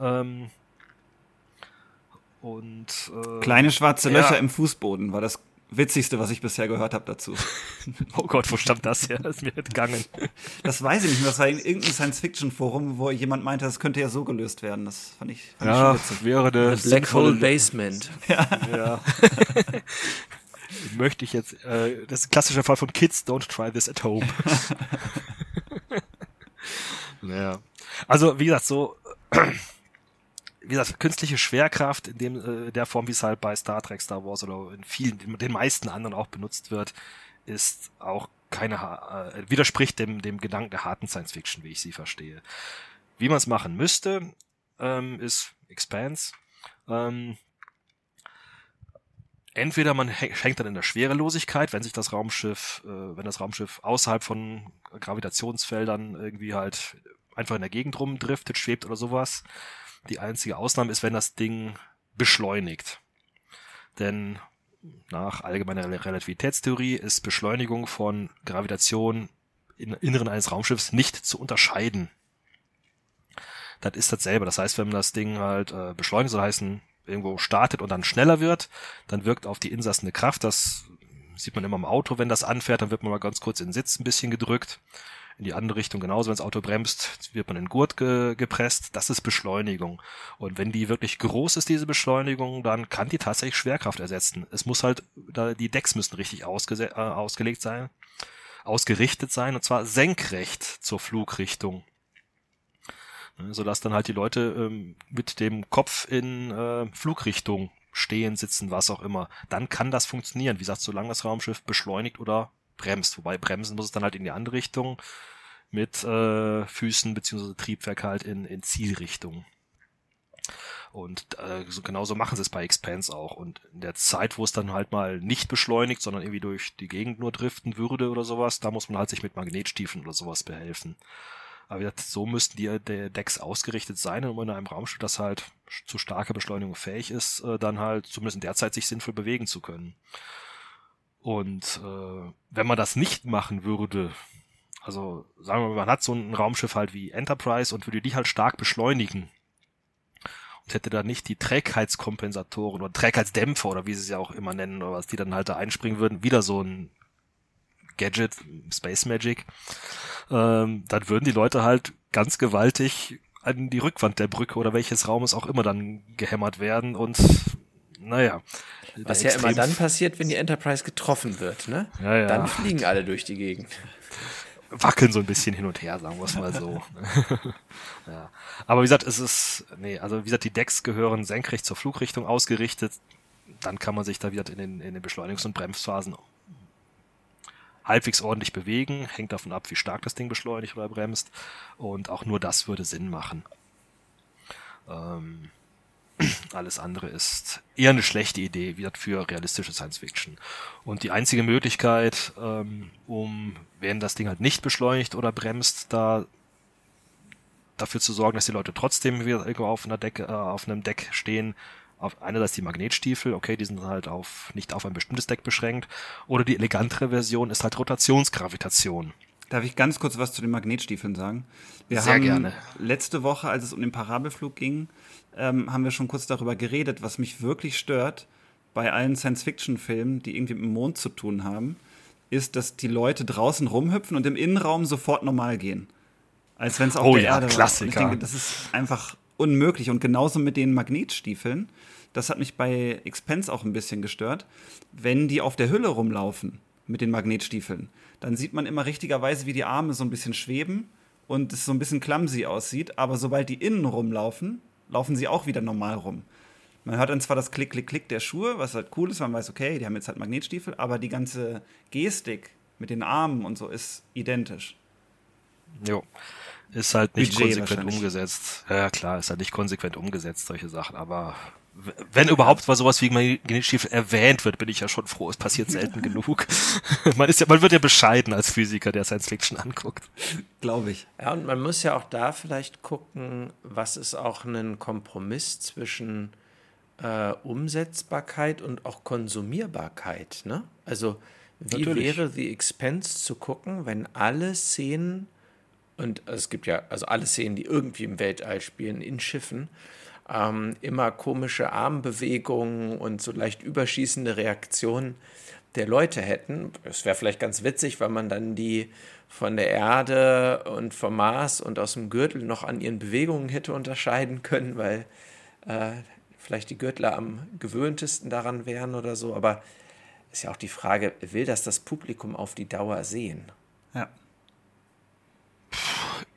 Ähm, Und äh, kleine schwarze Löcher ja. im Fußboden war das witzigste, was ich bisher gehört habe dazu. <laughs> Oh Gott, wo stammt das her? Das ist mir entgangen. Das weiß ich nicht mehr. Das war in irgendeinem Science-Fiction-Forum, wo jemand meinte, das könnte ja so gelöst werden. Das fand ich, fand ja, ich schon witzig. wäre eine Black Hole Basement. <laughs> Ja. ja. <laughs> Möchte ich jetzt, äh, das ist ein klassischer Fall von Kids don't try this at home. naja. Also, wie gesagt, so wie gesagt, künstliche Schwerkraft in dem, äh, der Form, wie es halt bei Star Trek, Star Wars oder in vielen, in den meisten anderen auch benutzt wird, ist auch keine, äh, widerspricht dem, dem Gedanken der harten Science Fiction, wie ich sie verstehe. Wie man es machen müsste, ähm, ist Expanse. Ähm, entweder man hängt dann in der Schwerelosigkeit, wenn sich das Raumschiff, äh, wenn das Raumschiff außerhalb von Gravitationsfeldern irgendwie halt einfach in der Gegend rumdriftet, schwebt oder sowas. Die einzige Ausnahme ist, wenn das Ding beschleunigt. Denn nach allgemeiner Relativitätstheorie ist Beschleunigung von Gravitation im Inneren eines Raumschiffs nicht zu unterscheiden. Das ist dasselbe. Das heißt, wenn das Ding halt äh, beschleunigt, so heißen, irgendwo startet und dann schneller wird, dann wirkt auf die Insassen eine Kraft. Das sieht man immer im Auto, wenn das anfährt, dann wird man mal ganz kurz in den Sitz ein bisschen gedrückt in die andere Richtung genauso. Wenn das Auto bremst, wird man in den Gurt ge gepresst. Das ist Beschleunigung. Und wenn die wirklich groß ist, diese Beschleunigung, dann kann die tatsächlich Schwerkraft ersetzen. Es muss halt, die Decks müssen richtig äh, ausgelegt sein, ausgerichtet sein, und zwar senkrecht zur Flugrichtung ne, sodass dann halt die Leute ähm, mit dem Kopf in äh, Flugrichtung stehen, sitzen, was auch immer. Dann kann das funktionieren. Wie gesagt, solange das Raumschiff beschleunigt oder bremst. Wobei bremsen muss es dann halt in die andere Richtung mit äh, Füßen beziehungsweise Triebwerk halt in, in Zielrichtung. Und äh, so, genauso machen sie es bei Expanse auch. Und in der Zeit, wo es dann halt mal nicht beschleunigt, sondern irgendwie durch die Gegend nur driften würde oder sowas, da muss man halt sich mit Magnetstiefeln oder sowas behelfen. Aber wie gesagt, so müssten die der Decks ausgerichtet sein, um in einem Raumschiff, das halt zu starker Beschleunigung fähig ist, äh, dann halt zumindest in der Zeit sich sinnvoll bewegen zu können. Und äh, wenn man das nicht machen würde, also sagen wir mal, man hat so ein Raumschiff halt wie Enterprise und würde die halt stark beschleunigen und hätte da nicht die Trägheitskompensatoren oder Trägheitsdämpfer oder wie sie es ja auch immer nennen oder was, die dann halt da einspringen würden, wieder so ein Gadget, Space Magic, ähm, dann würden die Leute halt ganz gewaltig an die Rückwand der Brücke oder welches Raumes auch immer dann gehämmert werden und naja. Was ja immer dann passiert, wenn die Enterprise getroffen wird, ne? Ja, ja. Dann fliegen alle durch die Gegend. Wackeln so ein bisschen hin und her, sagen wir es mal so. <laughs> ja. Aber wie gesagt, es ist, nee, also wie gesagt, die Decks gehören senkrecht zur Flugrichtung ausgerichtet. Dann kann man sich da wieder in den, in den Beschleunigungs- und Bremsphasen halbwegs ordentlich bewegen. Hängt davon ab, wie stark das Ding beschleunigt oder bremst. Und auch nur das würde Sinn machen. Ähm, alles andere ist eher eine schlechte Idee, wie für realistische Science Fiction. Und die einzige Möglichkeit, ähm, um, wenn das Ding halt nicht beschleunigt oder bremst, da dafür zu sorgen, dass die Leute trotzdem wieder irgendwo auf einer Deck, äh, auf einem Deck stehen, auf einerseits die Magnetstiefel, okay, die sind halt auf nicht auf ein bestimmtes Deck beschränkt, oder die elegantere Version ist halt Rotationsgravitation. Darf ich ganz kurz was zu den Magnetstiefeln sagen? Wir Sehr haben gerne. letzte Woche, als es um den Parabelflug ging, ähm, haben wir schon kurz darüber geredet, was mich wirklich stört bei allen Science-Fiction-Filmen, die irgendwie mit dem Mond zu tun haben, ist, dass die Leute draußen rumhüpfen und im Innenraum sofort normal gehen. Als wenn es auf oh, der ja, Erde Klassiker. war. Ich denke, das ist einfach unmöglich. Und genauso mit den Magnetstiefeln. Das hat mich bei Expense auch ein bisschen gestört. Wenn die auf der Hülle rumlaufen mit den Magnetstiefeln, dann sieht man immer richtigerweise, wie die Arme so ein bisschen schweben und es so ein bisschen clumsy aussieht. Aber sobald die innen rumlaufen, laufen sie auch wieder normal rum. Man hört dann zwar das Klick, Klick, Klick der Schuhe, was halt cool ist, man weiß, okay, die haben jetzt halt Magnetstiefel, aber die ganze Gestik mit den Armen und so ist identisch. Jo. Ist halt nicht Budget konsequent umgesetzt. Ja, klar, ist halt nicht konsequent umgesetzt, solche Sachen, aber wenn überhaupt mal sowas wie Magnetstiefel erwähnt wird, bin ich ja schon froh. Es passiert selten <laughs> genug. <laughs> man ist ja, man wird ja bescheiden als Physiker, der Science Fiction anguckt. Glaube ich. Ja, und man muss ja auch da vielleicht gucken, was ist auch ein Kompromiss zwischen äh, Umsetzbarkeit und auch Konsumierbarkeit. Ne? Also wie Natürlich. wäre The Expense zu gucken, wenn alle Szenen und es gibt ja also alle Szenen, die irgendwie im Weltall spielen, in Schiffen, ähm, immer komische Armbewegungen und so leicht überschießende Reaktionen der Leute hätten. Es wäre vielleicht ganz witzig, weil man dann die von der Erde und vom Mars und aus dem Gürtel noch an ihren Bewegungen hätte unterscheiden können, weil äh, vielleicht die Gürtler am gewöhntesten daran wären oder so. Aber ist ja auch die Frage, will das das Publikum auf die Dauer sehen? Ja.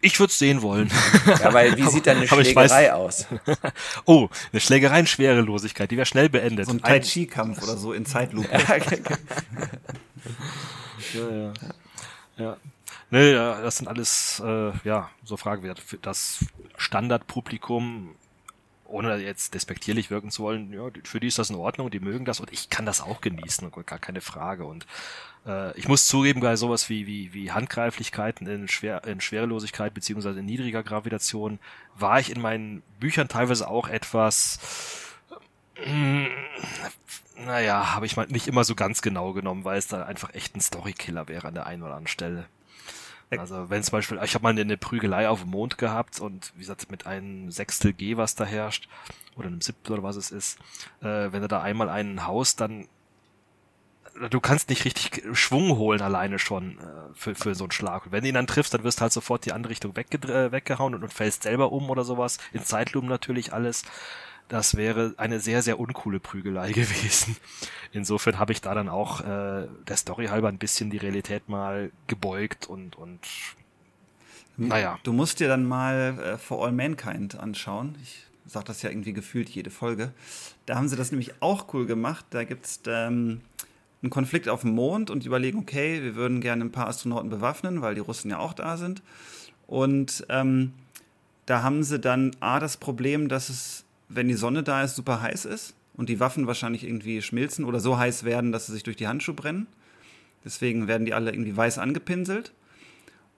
Ich würde es sehen wollen. <laughs> Ja, weil wie sieht dann eine Schlägerei aus? <laughs> oh, eine Schlägerei in Schwerelosigkeit, die wäre schnell beendet. So ein Tai Chi-Kampf oder so in Zeitlupe. ja, <laughs> ja. ja. Nee, das sind alles, äh, ja, so Fragen für das Standardpublikum, ohne jetzt despektierlich wirken zu wollen, ja, für die ist das in Ordnung, die mögen das und ich kann das auch genießen, gar keine Frage. Und äh, ich muss zugeben, bei sowas wie, wie, wie Handgreiflichkeiten in, Schwer, in Schwerelosigkeit beziehungsweise in niedriger Gravitation war ich in meinen Büchern teilweise auch etwas, äh, naja, habe ich mal nicht immer so ganz genau genommen, weil es da einfach echt ein Storykiller wäre an der einen oder anderen Stelle. Also wenn zum Beispiel, ich habe mal eine Prügelei auf dem Mond gehabt und wie gesagt mit einem Sechstel G, was da herrscht, oder einem Siebtel oder was es ist, äh, wenn du da einmal einen haust, dann du kannst nicht richtig Schwung holen alleine schon äh, für, für so einen Schlag. Und wenn du ihn dann triffst, dann wirst du halt sofort die andere Richtung wegge äh, weggehauen und, und fällst selber um oder sowas. In Zeitlumen natürlich alles das wäre eine sehr, sehr uncoole Prügelei <laughs> gewesen. Insofern habe ich da dann auch äh, der Story halber ein bisschen die Realität mal gebeugt und, und naja. Du musst dir dann mal äh, For All Mankind anschauen. Ich sage das ja irgendwie gefühlt jede Folge. Da haben sie das nämlich auch cool gemacht. Da gibt es ähm, einen Konflikt auf dem Mond und die überlegen, okay, wir würden gerne ein paar Astronauten bewaffnen, weil die Russen ja auch da sind. Und ähm, da haben sie dann A, das Problem, dass es wenn die Sonne da ist, super heiß ist und die Waffen wahrscheinlich irgendwie schmilzen oder so heiß werden, dass sie sich durch die Handschuhe brennen. Deswegen werden die alle irgendwie weiß angepinselt.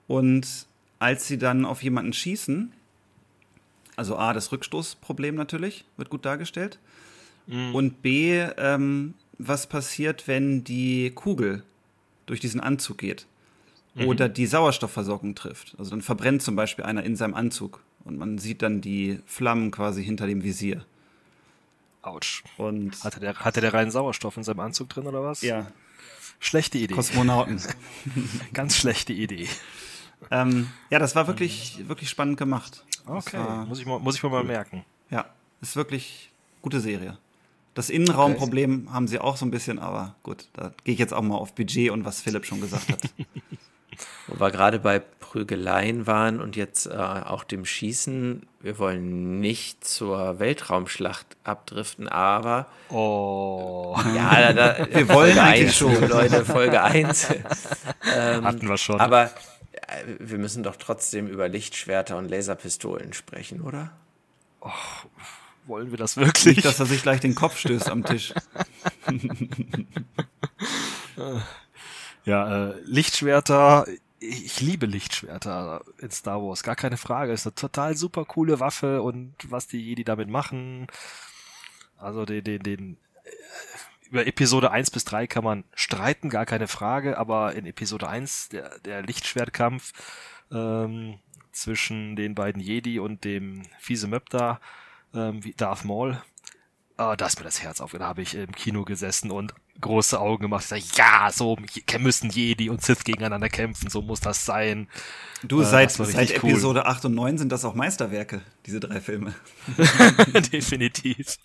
Und als sie dann auf jemanden schießen, also A, das Rückstoßproblem natürlich, wird gut dargestellt. Mhm. Und B, ähm, was passiert, wenn die Kugel durch diesen Anzug geht mhm. oder die Sauerstoffversorgung trifft. Also dann verbrennt zum Beispiel einer in seinem Anzug und man sieht dann die Flammen quasi hinter dem Visier. Autsch. Und hatte der, hatte der reinen Sauerstoff in seinem Anzug drin oder was? Ja. Schlechte Idee. Kosmonauten. <laughs> Ganz schlechte Idee. Ähm, ja, das war wirklich, wirklich spannend gemacht. Okay, war, muss, ich mal, muss ich mir mal merken. Ja, ist wirklich gute Serie. Das Innenraumproblem okay. haben sie auch so ein bisschen, aber gut, da gehe ich jetzt auch mal auf Budget und was Philipp schon gesagt hat. <laughs> Wo wir gerade bei Prügeleien waren und jetzt äh, auch dem Schießen. Wir wollen nicht zur Weltraumschlacht abdriften, aber. Oh. Ja, da, da, <laughs> wir wollen Folge eigentlich schon. Leute, Folge 1. <laughs> ähm, Hatten wir schon. Aber äh, wir müssen doch trotzdem über Lichtschwerter und Laserpistolen sprechen, oder? Oh, wollen wir das wirklich? Nicht, dass er sich gleich den Kopf stößt am Tisch. <laughs> Ja, äh, Lichtschwerter, ich liebe Lichtschwerter in Star Wars, gar keine Frage. Ist eine total super coole Waffe und was die Jedi damit machen. Also den, den, den äh, über Episode 1 bis 3 kann man streiten, gar keine Frage, aber in Episode 1, der, der Lichtschwertkampf ähm, zwischen den beiden Jedi und dem fiese Möb da, ähm, Darth Maul, äh, da ist mir das Herz auf. Da habe ich im Kino gesessen und große Augen gemacht. Ich sag, ja, so müssen Jedi und Sith gegeneinander kämpfen, so muss das sein. Du, äh, seit, seit Episode 8 und 9 sind das auch Meisterwerke, diese drei Filme. <laughs> <laughs> Definitiv.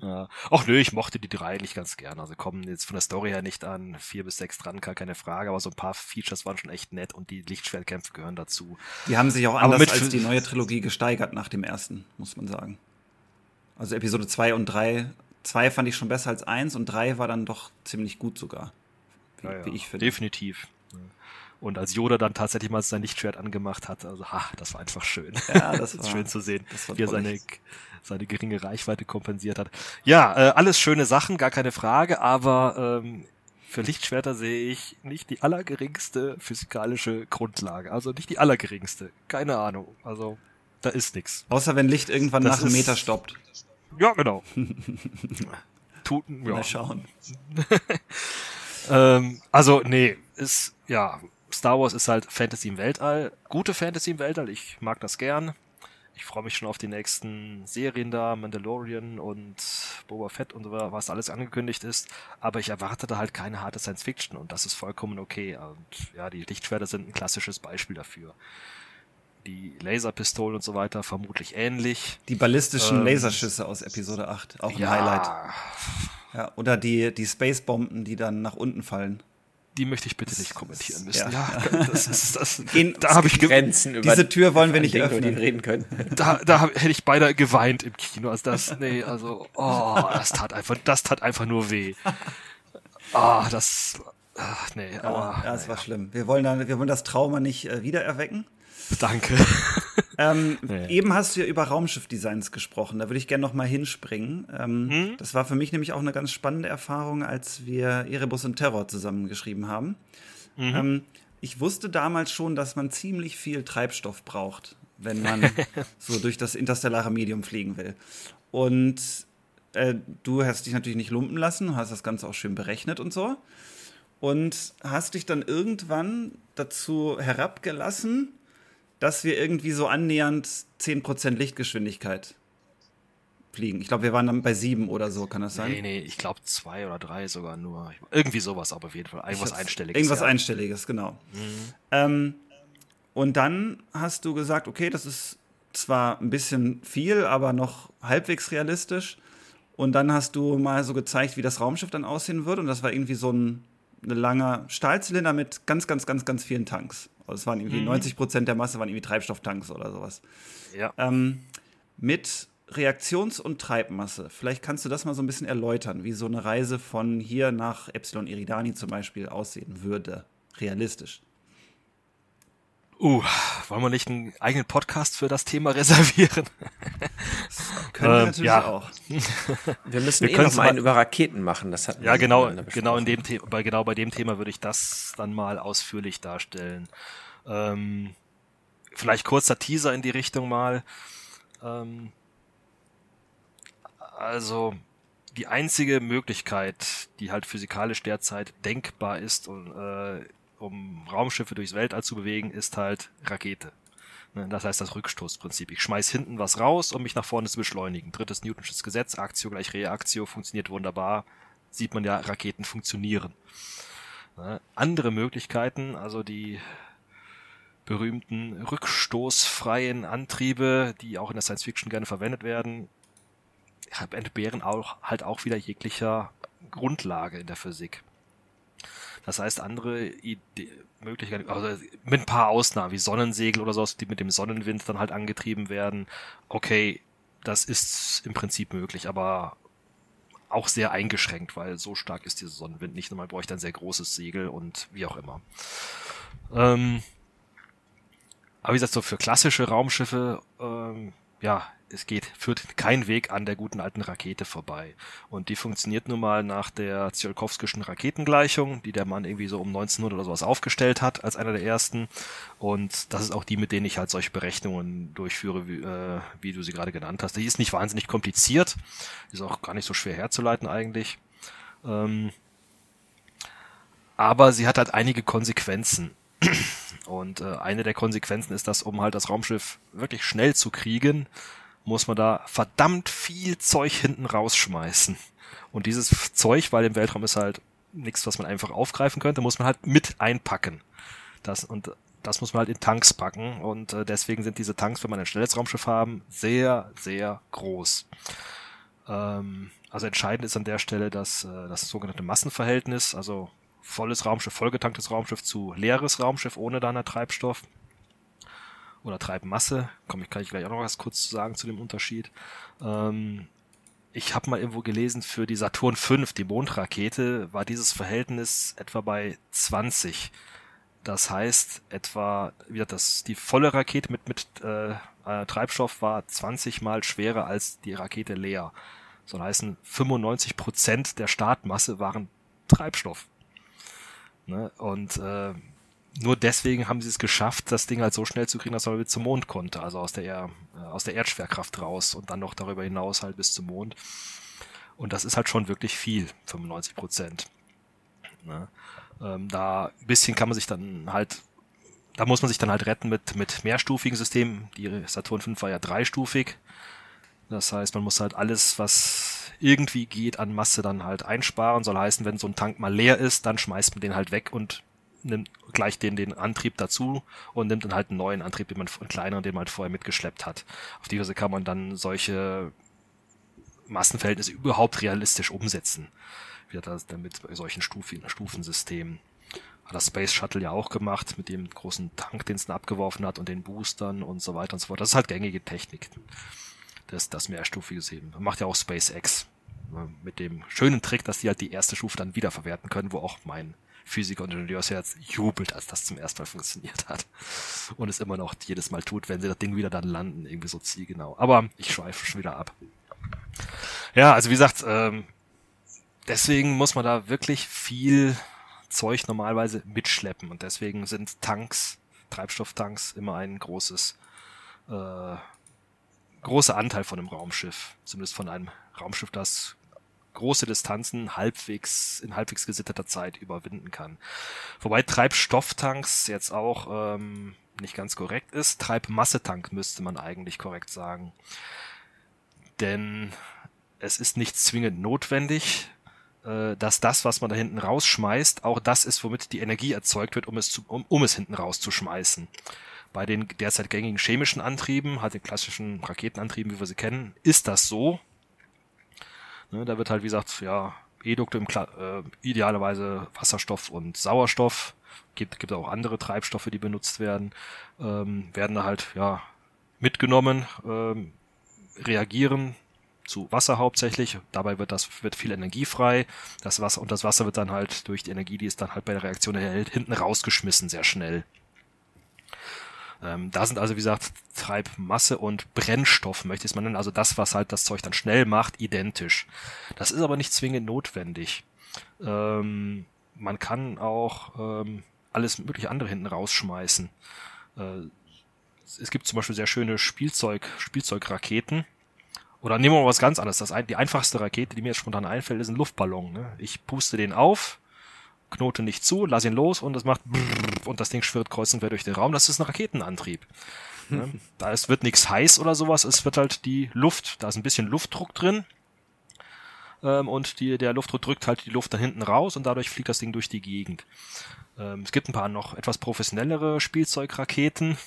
Ja. Ach nö, ich mochte die drei eigentlich ganz gern. Also kommen jetzt von der Story her nicht an vier bis sechs dran, gar keine Frage, aber so ein paar Features waren schon echt nett und die Lichtschwertkämpfe gehören dazu. Die haben sich auch anders als die neue Trilogie gesteigert nach dem ersten, muss man sagen. Also Episode 2 und 3 zwei fand ich schon besser als eins und drei war dann doch ziemlich gut sogar. Wie, ja, ja. wie ich finde. Definitiv. Und als Yoda dann tatsächlich mal sein Lichtschwert angemacht hat, also ha, das war einfach schön. Ja, <laughs> das war schön zu sehen, wie er seine, seine geringe Reichweite kompensiert hat. Ja, äh, alles schöne Sachen, gar keine Frage, aber ähm, für Lichtschwerter sehe ich nicht die allergeringste physikalische Grundlage. Also nicht die allergeringste. Keine Ahnung. Also da ist nichts. Außer wenn Licht irgendwann das nach einem Meter stoppt. Ja, genau. <laughs> Tut, ja. Mal schauen. <laughs> ähm, also, nee, ist, ja, Star Wars ist halt Fantasy im Weltall. Gute Fantasy im Weltall, ich mag das gern. ich freue mich schon auf die nächsten Serien da, Mandalorian und Boba Fett und so, was alles angekündigt ist. Aber ich erwartete halt keine harte Science Fiction und das ist vollkommen okay. Und ja, die Lichtschwerter sind ein klassisches Beispiel dafür. Die Laserpistolen und so weiter vermutlich ähnlich. Die ballistischen ähm, Laserschüsse aus Episode 8, auch ein ja, Highlight. Ja, oder die, die Spacebomben, die dann nach unten fallen die möchte ich bitte nicht kommentieren müssen. Ja, ja das ist das. <laughs> Gehen, da habe ich Grenzen über diese Tür wollen wir nicht Dinge, öffnen. reden können. <laughs> Da, da hab, hätte ich beinahe geweint im Kino. Also das, nee, also, oh, das tat einfach, das tat einfach nur weh. Ah, oh, das, ach, nee, aber. Ja, das war schlimm. Wir wollen dann, wir wollen das Trauma nicht äh, wiedererwecken. <laughs> Danke. Ähm, nee. Eben hast du ja über Raumschiffdesigns gesprochen. Da würde ich gerne noch mal hinspringen. Ähm, hm? Das war für mich nämlich auch eine ganz spannende Erfahrung, als wir Erebus und Terror zusammengeschrieben haben. Mhm. Ähm, ich wusste damals schon, dass man ziemlich viel Treibstoff braucht, wenn man <laughs> so durch das interstellare Medium fliegen will. Und äh, du hast dich natürlich nicht lumpen lassen, hast das Ganze auch schön berechnet und so. Und hast dich dann irgendwann dazu herabgelassen, dass wir irgendwie so annähernd 10% Lichtgeschwindigkeit fliegen. Ich glaube, wir waren dann bei sieben oder so, kann das sein? Nee, nee, ich glaube zwei oder drei sogar nur. Irgendwie sowas, aber auf jeden Fall. Irgendwas Einstelliges. Irgendwas ja. Einstelliges, genau. Mhm. Ähm, und dann hast du gesagt, okay, das ist zwar ein bisschen viel, aber noch halbwegs realistisch. Und dann hast du mal so gezeigt, wie das Raumschiff dann aussehen wird. Und das war irgendwie so ein, ein langer Stahlzylinder mit ganz, ganz, ganz, ganz vielen Tanks. Also es waren irgendwie mhm. 90 Prozent der Masse waren irgendwie Treibstofftanks oder sowas. Ja. Ähm, mit Reaktions- und Treibmasse. Vielleicht kannst du das mal so ein bisschen erläutern, wie so eine Reise von hier nach Epsilon Eridani zum Beispiel aussehen würde. Realistisch. Uh, wollen wir nicht einen eigenen Podcast für das Thema reservieren? Das <laughs> können wir ähm, natürlich ja. auch. <laughs> Wir müssen wir eh noch mal einen über Raketen machen. Das hat ja genau, genau in dem Thema, bei genau bei dem Thema würde ich das dann mal ausführlich darstellen. Ähm, vielleicht kurzer Teaser in die Richtung mal. Ähm, also die einzige Möglichkeit, die halt physikalisch derzeit denkbar ist, und, äh, um Raumschiffe durchs Weltall zu bewegen, ist halt Rakete. Ne, das heißt das Rückstoßprinzip. Ich schmeiß hinten was raus, um mich nach vorne zu beschleunigen. Drittes Newtonsches Gesetz, Aktio gleich Reaktio, funktioniert wunderbar. Sieht man ja, Raketen funktionieren. Ne, andere Möglichkeiten, also die berühmten rückstoßfreien Antriebe, die auch in der Science Fiction gerne verwendet werden, entbehren auch halt auch wieder jeglicher Grundlage in der Physik. Das heißt, andere Idee, Möglichkeiten, also mit ein paar Ausnahmen, wie Sonnensegel oder sowas, die mit dem Sonnenwind dann halt angetrieben werden. Okay, das ist im Prinzip möglich, aber auch sehr eingeschränkt, weil so stark ist dieser Sonnenwind nicht. Und man bräuchte ein sehr großes Segel und wie auch immer. Ähm, aber wie gesagt, so für klassische Raumschiffe, ähm, ja, es geht, führt kein Weg an der guten alten Rakete vorbei. Und die funktioniert nun mal nach der Tsiolkovskischen Raketengleichung, die der Mann irgendwie so um 1900 oder sowas aufgestellt hat, als einer der ersten. Und das ist auch die, mit denen ich halt solche Berechnungen durchführe, wie, äh, wie du sie gerade genannt hast. Die ist nicht wahnsinnig kompliziert, ist auch gar nicht so schwer herzuleiten eigentlich. Ähm, aber sie hat halt einige Konsequenzen. Und äh, eine der Konsequenzen ist, dass um halt das Raumschiff wirklich schnell zu kriegen, muss man da verdammt viel Zeug hinten rausschmeißen. Und dieses Zeug, weil im Weltraum ist halt nichts, was man einfach aufgreifen könnte, muss man halt mit einpacken. Das, und das muss man halt in Tanks packen. Und äh, deswegen sind diese Tanks, wenn man ein schnelles Raumschiff haben, sehr, sehr groß. Ähm, also entscheidend ist an der Stelle dass äh, das sogenannte Massenverhältnis, also volles Raumschiff, vollgetanktes Raumschiff zu leeres Raumschiff ohne deiner Treibstoff oder Treibmasse. Komm, ich kann ich gleich auch noch was kurz zu sagen zu dem Unterschied. Ähm, ich habe mal irgendwo gelesen, für die Saturn V, die Mondrakete, war dieses Verhältnis etwa bei 20. Das heißt, etwa, wie das, die volle Rakete mit, mit äh, äh, Treibstoff war 20 mal schwerer als die Rakete leer. So heißen 95 Prozent der Startmasse waren Treibstoff. Ne? Und äh, nur deswegen haben sie es geschafft, das Ding halt so schnell zu kriegen, dass man bis zum Mond konnte, also aus der, äh, aus der Erdschwerkraft raus und dann noch darüber hinaus halt bis zum Mond. Und das ist halt schon wirklich viel, 95 Prozent. Ne? Ähm, da ein bisschen kann man sich dann halt da muss man sich dann halt retten mit, mit mehrstufigen Systemen. Die Saturn V war ja dreistufig. Das heißt, man muss halt alles, was irgendwie geht an Masse dann halt einsparen. Soll heißen, wenn so ein Tank mal leer ist, dann schmeißt man den halt weg und nimmt gleich den, den Antrieb dazu und nimmt dann halt einen neuen Antrieb, den man, einen kleineren, den man halt vorher mitgeschleppt hat. Auf die Weise kann man dann solche Massenverhältnisse überhaupt realistisch umsetzen. Wie das damit bei solchen Stufen, Stufensystemen. Hat das Space Shuttle ja auch gemacht, mit dem großen Tank, den es dann abgeworfen hat und den Boostern und so weiter und so fort. Das ist halt gängige Technik. Das, das mehrstufige System. Macht ja auch SpaceX. Ne, mit dem schönen Trick, dass die halt die erste Stufe dann wiederverwerten können, wo auch mein Physiker und Ingenieursherz jubelt, als das zum ersten Mal funktioniert hat. Und es immer noch jedes Mal tut, wenn sie das Ding wieder dann landen, irgendwie so zielgenau. Aber ich schweife schon wieder ab. Ja, also wie gesagt, ähm, deswegen muss man da wirklich viel Zeug normalerweise mitschleppen und deswegen sind Tanks, Treibstofftanks immer ein großes, äh, großer Anteil von einem Raumschiff, zumindest von einem Raumschiff, das große Distanzen halbwegs in halbwegs gesitterter Zeit überwinden kann. Wobei Treibstofftanks jetzt auch ähm, nicht ganz korrekt ist. Treibmassetank müsste man eigentlich korrekt sagen. Denn es ist nicht zwingend notwendig, äh, dass das, was man da hinten rausschmeißt, auch das ist, womit die Energie erzeugt wird, um es, zu, um, um es hinten rauszuschmeißen. Bei den derzeit gängigen chemischen Antrieben, halt den klassischen Raketenantrieben, wie wir sie kennen, ist das so. Ne, da wird halt, wie gesagt, ja, Edukte im Kla äh, idealerweise Wasserstoff und Sauerstoff. Gibt, gibt auch andere Treibstoffe, die benutzt werden. Ähm, werden da halt, ja, mitgenommen, ähm, reagieren zu Wasser hauptsächlich. Dabei wird das wird viel Energie frei. Das Wasser und das Wasser wird dann halt durch die Energie, die es dann halt bei der Reaktion erhält, hinten rausgeschmissen sehr schnell. Ähm, da sind also wie gesagt Treibmasse und Brennstoff möchte ich es mal nennen, also das, was halt das Zeug dann schnell macht, identisch. Das ist aber nicht zwingend notwendig. Ähm, man kann auch ähm, alles mögliche andere hinten rausschmeißen. Äh, es gibt zum Beispiel sehr schöne Spielzeug, Spielzeugraketen oder nehmen wir mal was ganz anderes. Das, die einfachste Rakete, die mir jetzt spontan einfällt, ist ein Luftballon. Ne? Ich puste den auf, knote nicht zu, lass ihn los und das macht und das Ding schwirrt kreuz und quer durch den Raum. Das ist ein Raketenantrieb. <laughs> Ne? Da ist, wird nichts heiß oder sowas, es wird halt die Luft, da ist ein bisschen Luftdruck drin. Ähm, und die, der Luftdruck drückt halt die Luft da hinten raus und dadurch fliegt das Ding durch die Gegend. Ähm, es gibt ein paar noch etwas professionellere Spielzeugraketen.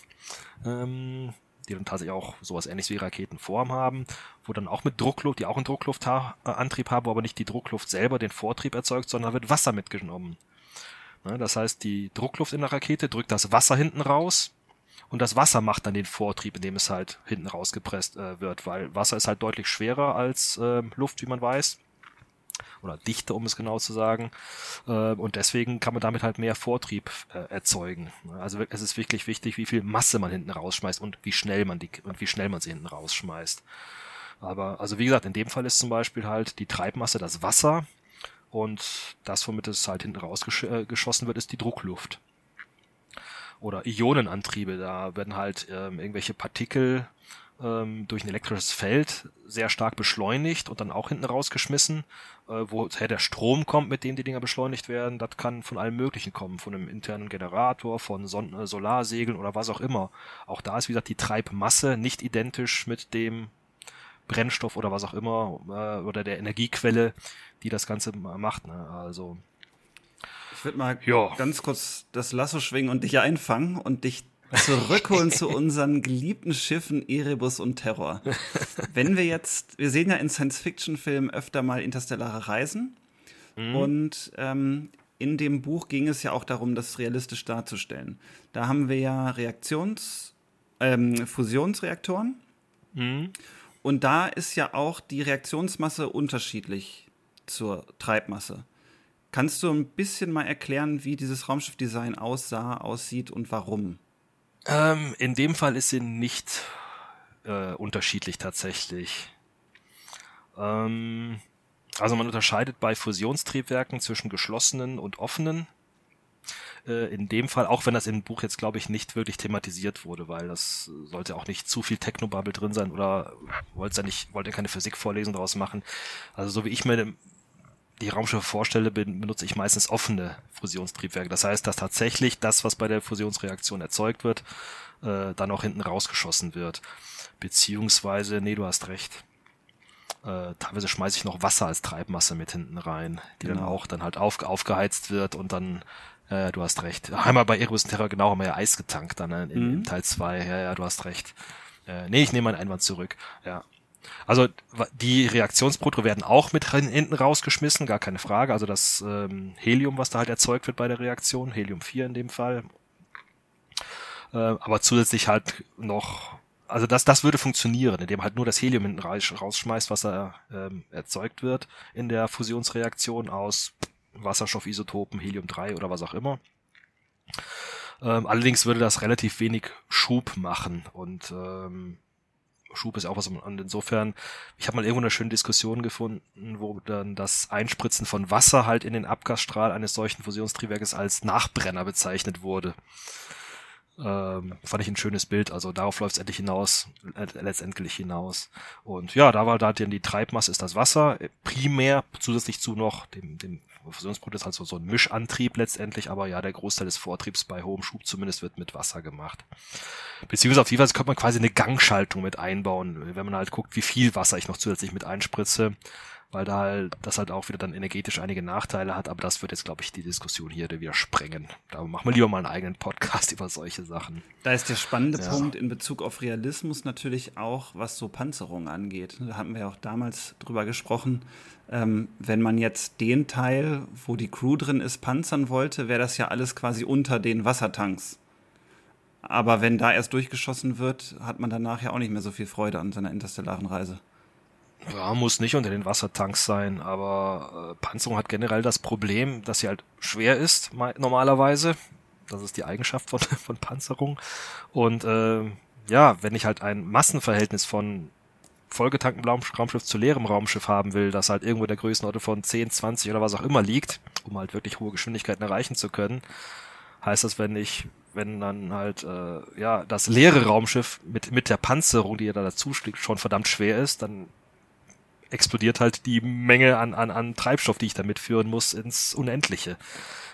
Ähm, die dann tatsächlich auch sowas ähnliches wie Raketenform haben, wo dann auch mit Druckluft, die auch einen Druckluftantrieb haben, wo aber nicht die Druckluft selber den Vortrieb erzeugt, sondern wird Wasser mitgenommen. Das heißt, die Druckluft in der Rakete drückt das Wasser hinten raus und das Wasser macht dann den Vortrieb, indem es halt hinten rausgepresst äh, wird, weil Wasser ist halt deutlich schwerer als äh, Luft, wie man weiß oder Dichte, um es genau zu sagen. Äh, und deswegen kann man damit halt mehr Vortrieb äh, erzeugen. Also es ist wirklich wichtig, wie viel Masse man hinten rausschmeißt und wie schnell man die und wie schnell man sie hinten rausschmeißt. Aber also wie gesagt, in dem Fall ist zum Beispiel halt die Treibmasse das Wasser und das, womit es halt hinten rausgeschossen äh, wird, ist die Druckluft. Oder Ionenantriebe, da werden halt ähm, irgendwelche Partikel ähm, durch ein elektrisches Feld sehr stark beschleunigt und dann auch hinten rausgeschmissen. Äh, woher der Strom kommt, mit dem die Dinger beschleunigt werden, das kann von allem Möglichen kommen. Von einem internen Generator, von Son äh, Solarsegeln oder was auch immer. Auch da ist, wie gesagt, die Treibmasse nicht identisch mit dem Brennstoff oder was auch immer äh, oder der Energiequelle, die das Ganze macht. Ne? Also ich würde mal ja. ganz kurz das Lasso schwingen und dich einfangen und dich zurückholen zu <laughs> unseren geliebten Schiffen Erebus und Terror. Wenn wir jetzt, wir sehen ja in Science-Fiction-Filmen öfter mal interstellare Reisen. Mhm. Und ähm, in dem Buch ging es ja auch darum, das realistisch darzustellen. Da haben wir ja Reaktions-, ähm, Fusionsreaktoren. Mhm. Und da ist ja auch die Reaktionsmasse unterschiedlich zur Treibmasse. Kannst du ein bisschen mal erklären, wie dieses Raumschiffdesign aussah, aussieht und warum? Ähm, in dem Fall ist sie nicht äh, unterschiedlich tatsächlich. Ähm, also man unterscheidet bei Fusionstriebwerken zwischen geschlossenen und offenen. Äh, in dem Fall, auch wenn das im Buch jetzt, glaube ich, nicht wirklich thematisiert wurde, weil das sollte auch nicht zu viel Technobubble drin sein oder wollte ja nicht, wollte keine Physikvorlesung daraus machen. Also so wie ich mir die Raumschiffe vorstelle, benutze ich meistens offene Fusionstriebwerke. Das heißt, dass tatsächlich das, was bei der Fusionsreaktion erzeugt wird, äh, dann auch hinten rausgeschossen wird. Beziehungsweise, nee, du hast recht. Äh, teilweise schmeiße ich noch Wasser als Treibmasse mit hinten rein, die genau. dann auch dann halt auf, aufgeheizt wird und dann, äh, du hast recht. Einmal bei Erebus Terra, genau, haben wir ja Eis getankt dann in, mhm. in Teil 2. Ja, ja, du hast recht. Äh, nee, ich nehme meinen Einwand zurück. Ja. Also die Reaktionsprodukte werden auch mit hinten rausgeschmissen, gar keine Frage. Also das ähm, Helium, was da halt erzeugt wird bei der Reaktion, Helium 4 in dem Fall. Äh, aber zusätzlich halt noch, also das, das würde funktionieren, indem halt nur das Helium hinten rausschmeißt, was da ähm, erzeugt wird in der Fusionsreaktion aus Wasserstoffisotopen, Helium 3 oder was auch immer. Ähm, allerdings würde das relativ wenig Schub machen und ähm, Schub ist auch was und insofern, ich habe mal irgendwo eine schöne Diskussion gefunden, wo dann das Einspritzen von Wasser halt in den Abgasstrahl eines solchen Fusionstriebwerkes als Nachbrenner bezeichnet wurde. Ähm, fand ich ein schönes Bild, also darauf läuft es endlich hinaus, äh, letztendlich hinaus. Und ja, da war da denn die Treibmasse ist das Wasser, primär zusätzlich zu noch dem, dem Fusionsprodukt ist halt so, so ein Mischantrieb letztendlich, aber ja, der Großteil des Vortriebs bei hohem Schub zumindest wird mit Wasser gemacht. Beziehungsweise auf die Weise könnte man quasi eine Gangschaltung mit einbauen, wenn man halt guckt, wie viel Wasser ich noch zusätzlich mit einspritze, weil da halt, das halt auch wieder dann energetisch einige Nachteile hat, aber das wird jetzt, glaube ich, die Diskussion hier wieder sprengen. Da machen wir lieber mal einen eigenen Podcast <laughs> über solche Sachen. Da ist der spannende ja. Punkt in Bezug auf Realismus natürlich auch, was so Panzerung angeht. Da hatten wir ja auch damals drüber gesprochen, ähm, wenn man jetzt den Teil, wo die Crew drin ist, panzern wollte, wäre das ja alles quasi unter den Wassertanks. Aber wenn da erst durchgeschossen wird, hat man danach ja auch nicht mehr so viel Freude an seiner interstellaren Reise. Ja, muss nicht unter den Wassertanks sein, aber äh, Panzerung hat generell das Problem, dass sie halt schwer ist, normalerweise. Das ist die Eigenschaft von, <laughs> von Panzerung. Und äh, ja, wenn ich halt ein Massenverhältnis von vollgetanktem Raumschiff zu leerem Raumschiff haben will, das halt irgendwo der Größenordnung von 10, 20 oder was auch immer liegt, um halt wirklich hohe Geschwindigkeiten erreichen zu können, heißt das, wenn ich, wenn dann halt, äh, ja, das leere Raumschiff mit, mit der Panzerung, die ja da dazu schlägt, schon verdammt schwer ist, dann explodiert halt die Menge an, an, an Treibstoff, die ich da mitführen muss, ins Unendliche.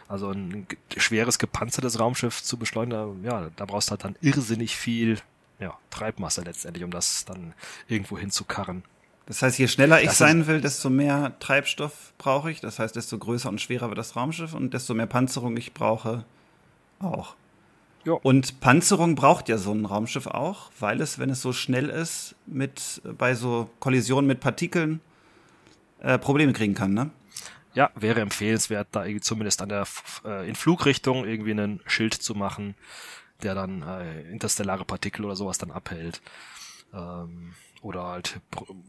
Also ein schweres gepanzertes Raumschiff zu beschleunigen, ja, da brauchst du halt dann irrsinnig viel ja, Treibmasse letztendlich, um das dann irgendwo hinzukarren. Das heißt, je schneller ich das sein will, desto mehr Treibstoff brauche ich. Das heißt, desto größer und schwerer wird das Raumschiff und desto mehr Panzerung ich brauche auch. Jo. Und Panzerung braucht ja so ein Raumschiff auch, weil es, wenn es so schnell ist, mit bei so Kollisionen mit Partikeln äh, Probleme kriegen kann, ne? Ja, wäre empfehlenswert, da irgendwie zumindest an der äh, in Flugrichtung irgendwie einen Schild zu machen, der dann äh, interstellare Partikel oder sowas dann abhält. Ähm, oder halt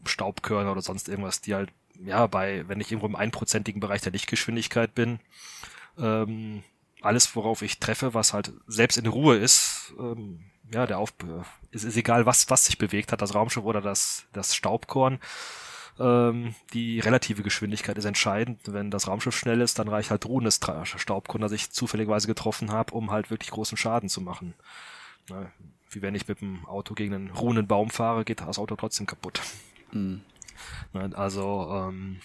Staubkörner oder sonst irgendwas, die halt, ja, bei, wenn ich irgendwo im einprozentigen Bereich der Lichtgeschwindigkeit bin, ähm, alles, worauf ich treffe, was halt selbst in Ruhe ist, ähm, ja, der Auf, ist, ist egal, was, was sich bewegt hat, das Raumschiff oder das, das Staubkorn, ähm, die relative Geschwindigkeit ist entscheidend. Wenn das Raumschiff schnell ist, dann reicht halt ruhendes Staubkorn, das ich zufälligerweise getroffen habe, um halt wirklich großen Schaden zu machen. Ja, wie wenn ich mit dem Auto gegen einen ruhenden Baum fahre, geht das Auto trotzdem kaputt. Mhm. Also ähm,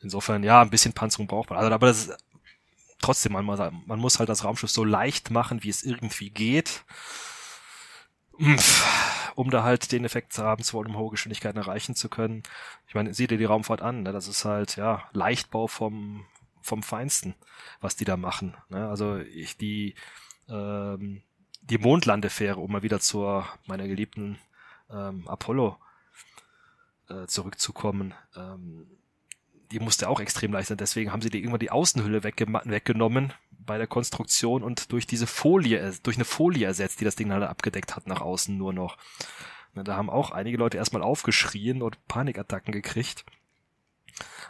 insofern, ja, ein bisschen Panzerung braucht man. Also, aber das ist trotzdem, man, man muss halt das Raumschiff so leicht machen, wie es irgendwie geht um da halt den Effekt zu haben, zu wollen, um hohe Geschwindigkeiten erreichen zu können. Ich meine, sieh dir die Raumfahrt an, ne? das ist halt, ja, Leichtbau vom, vom Feinsten, was die da machen. Ne? Also ich, die, ähm, die Mondlandefähre, um mal wieder zur meiner geliebten ähm, Apollo äh, zurückzukommen, ähm, die musste auch extrem leicht sein. Deswegen haben sie die irgendwann die Außenhülle wegge weggenommen bei der Konstruktion und durch diese Folie, durch eine Folie ersetzt, die das Ding halt abgedeckt hat nach außen nur noch. Da haben auch einige Leute erstmal aufgeschrien und Panikattacken gekriegt.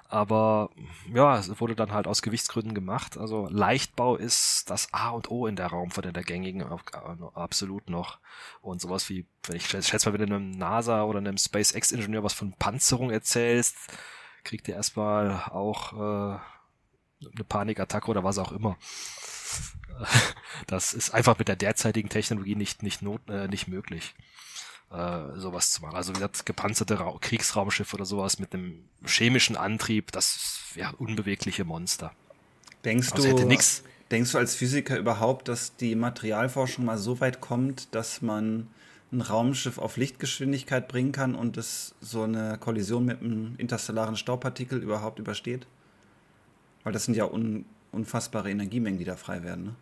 Aber ja, es wurde dann halt aus Gewichtsgründen gemacht. Also Leichtbau ist das A und O in der Raumfahrt, in der gängigen absolut noch. Und sowas wie, wenn ich schätze mal, wenn du einem NASA oder einem SpaceX-Ingenieur was von Panzerung erzählst, kriegt ihr erstmal auch äh, eine Panikattacke oder was auch immer. <laughs> Das ist einfach mit der derzeitigen Technologie nicht, nicht, not, äh, nicht möglich, äh, sowas zu machen. Also wie gesagt, gepanzerte Ra Kriegsraumschiffe oder sowas mit einem chemischen Antrieb, das ja, unbewegliche Monster. Denkst also du, denkst du als Physiker überhaupt, dass die Materialforschung mal so weit kommt, dass man ein Raumschiff auf Lichtgeschwindigkeit bringen kann und es so eine Kollision mit einem interstellaren Staubpartikel überhaupt übersteht? Weil das sind ja un unfassbare Energiemengen, die da frei werden. Ne?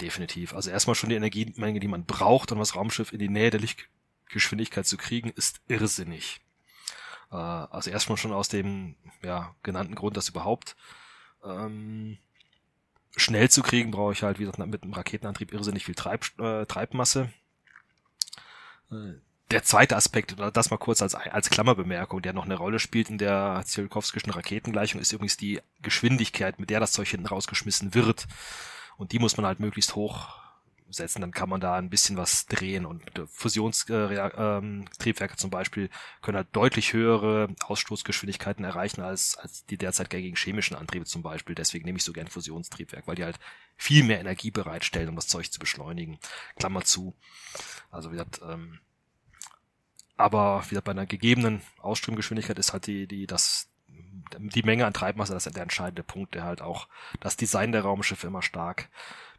Definitiv. Also erstmal schon die Energiemenge, die man braucht, um das Raumschiff in die Nähe der Lichtgeschwindigkeit zu kriegen, ist irrsinnig. Äh, also erstmal schon aus dem ja, genannten Grund, dass überhaupt ähm, schnell zu kriegen, brauche ich halt, wie gesagt, mit einem Raketenantrieb irrsinnig viel Treib, äh, Treibmasse. Der zweite Aspekt, oder das mal kurz als, als Klammerbemerkung, der noch eine Rolle spielt in der Tsiolkovskischen Raketengleichung, ist übrigens die Geschwindigkeit, mit der das Zeug hinten rausgeschmissen wird. Und die muss man halt möglichst hoch setzen, dann kann man da ein bisschen was drehen. Und Fusionstriebwerke zum Beispiel können halt deutlich höhere Ausstoßgeschwindigkeiten erreichen als, als die derzeit gängigen chemischen Antriebe zum Beispiel. Deswegen nehme ich so gern Fusionstriebwerk, weil die halt viel mehr Energie bereitstellen, um das Zeug zu beschleunigen. Klammer zu. Also wie gesagt, ähm, aber wieder bei einer gegebenen Ausströmgeschwindigkeit ist halt die, die, das, die Menge an Treibmasse, das ist der entscheidende Punkt, der halt auch das Design der Raumschiffe immer stark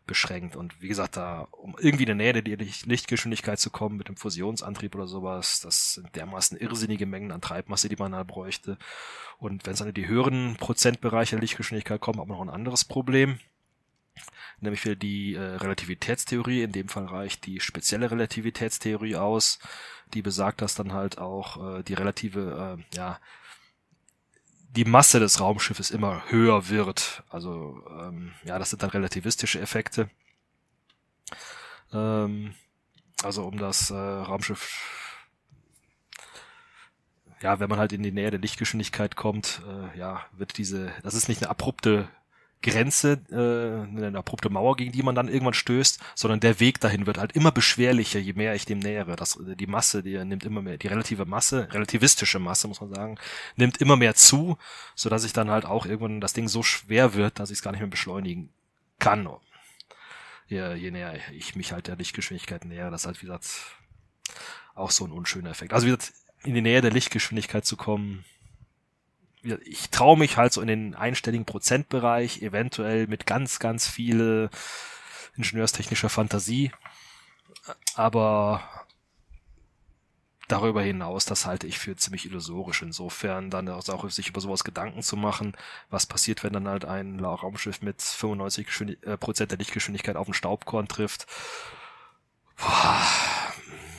beschränkt. Und wie gesagt, da, um irgendwie in der Nähe der Lichtgeschwindigkeit zu kommen mit dem Fusionsantrieb oder sowas, das sind dermaßen irrsinnige Mengen an Treibmasse, die man da bräuchte. Und wenn es dann in die höheren Prozentbereiche der Lichtgeschwindigkeit kommt, hat man noch ein anderes Problem nämlich für die äh, Relativitätstheorie. In dem Fall reicht die spezielle Relativitätstheorie aus, die besagt, dass dann halt auch äh, die relative, äh, ja, die Masse des Raumschiffes immer höher wird. Also ähm, ja, das sind dann relativistische Effekte. Ähm, also um das äh, Raumschiff ja, wenn man halt in die Nähe der Lichtgeschwindigkeit kommt, äh, ja, wird diese, das ist nicht eine abrupte Grenze, äh, eine abrupte Mauer, gegen die man dann irgendwann stößt, sondern der Weg dahin wird halt immer beschwerlicher, je mehr ich dem nähere. Das, die Masse, die nimmt immer mehr, die relative Masse, relativistische Masse, muss man sagen, nimmt immer mehr zu, so dass ich dann halt auch irgendwann das Ding so schwer wird, dass ich es gar nicht mehr beschleunigen kann. Je, je näher ich mich halt der Lichtgeschwindigkeit nähere, das ist halt, wie gesagt, auch so ein unschöner Effekt. Also wie gesagt, in die Nähe der Lichtgeschwindigkeit zu kommen, ich traue mich halt so in den einstelligen Prozentbereich, eventuell mit ganz, ganz viele ingenieurstechnischer Fantasie. Aber darüber hinaus, das halte ich für ziemlich illusorisch. Insofern dann auch sich über sowas Gedanken zu machen, was passiert, wenn dann halt ein Raumschiff mit 95 äh, Prozent der Lichtgeschwindigkeit auf den Staubkorn trifft. Boah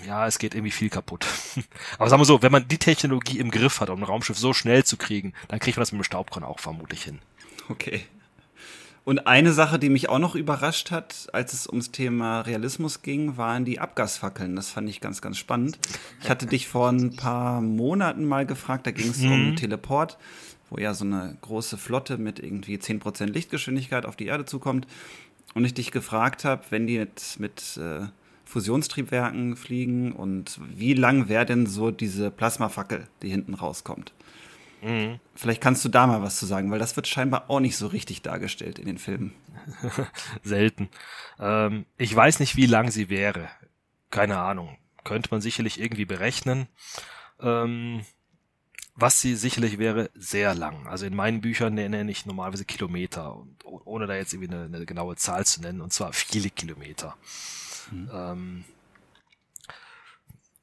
ja, es geht irgendwie viel kaputt. <laughs> Aber sagen wir so, wenn man die Technologie im Griff hat, um ein Raumschiff so schnell zu kriegen, dann kriegt man das mit dem Staubkorn auch vermutlich hin. Okay. Und eine Sache, die mich auch noch überrascht hat, als es ums Thema Realismus ging, waren die Abgasfackeln. Das fand ich ganz, ganz spannend. Ich hatte dich vor ein paar Monaten mal gefragt, da ging es mhm. um Teleport, wo ja so eine große Flotte mit irgendwie 10% Lichtgeschwindigkeit auf die Erde zukommt. Und ich dich gefragt habe, wenn die jetzt mit äh, Fusionstriebwerken fliegen und wie lang wäre denn so diese Plasmafackel, die hinten rauskommt? Mhm. Vielleicht kannst du da mal was zu sagen, weil das wird scheinbar auch nicht so richtig dargestellt in den Filmen. <laughs> Selten. Ähm, ich weiß nicht, wie lang sie wäre. Keine Ahnung. Könnte man sicherlich irgendwie berechnen. Ähm, was sie sicherlich wäre, sehr lang. Also in meinen Büchern nenne ich normalerweise Kilometer, und, ohne da jetzt irgendwie eine, eine genaue Zahl zu nennen, und zwar viele Kilometer. Mhm. Ähm,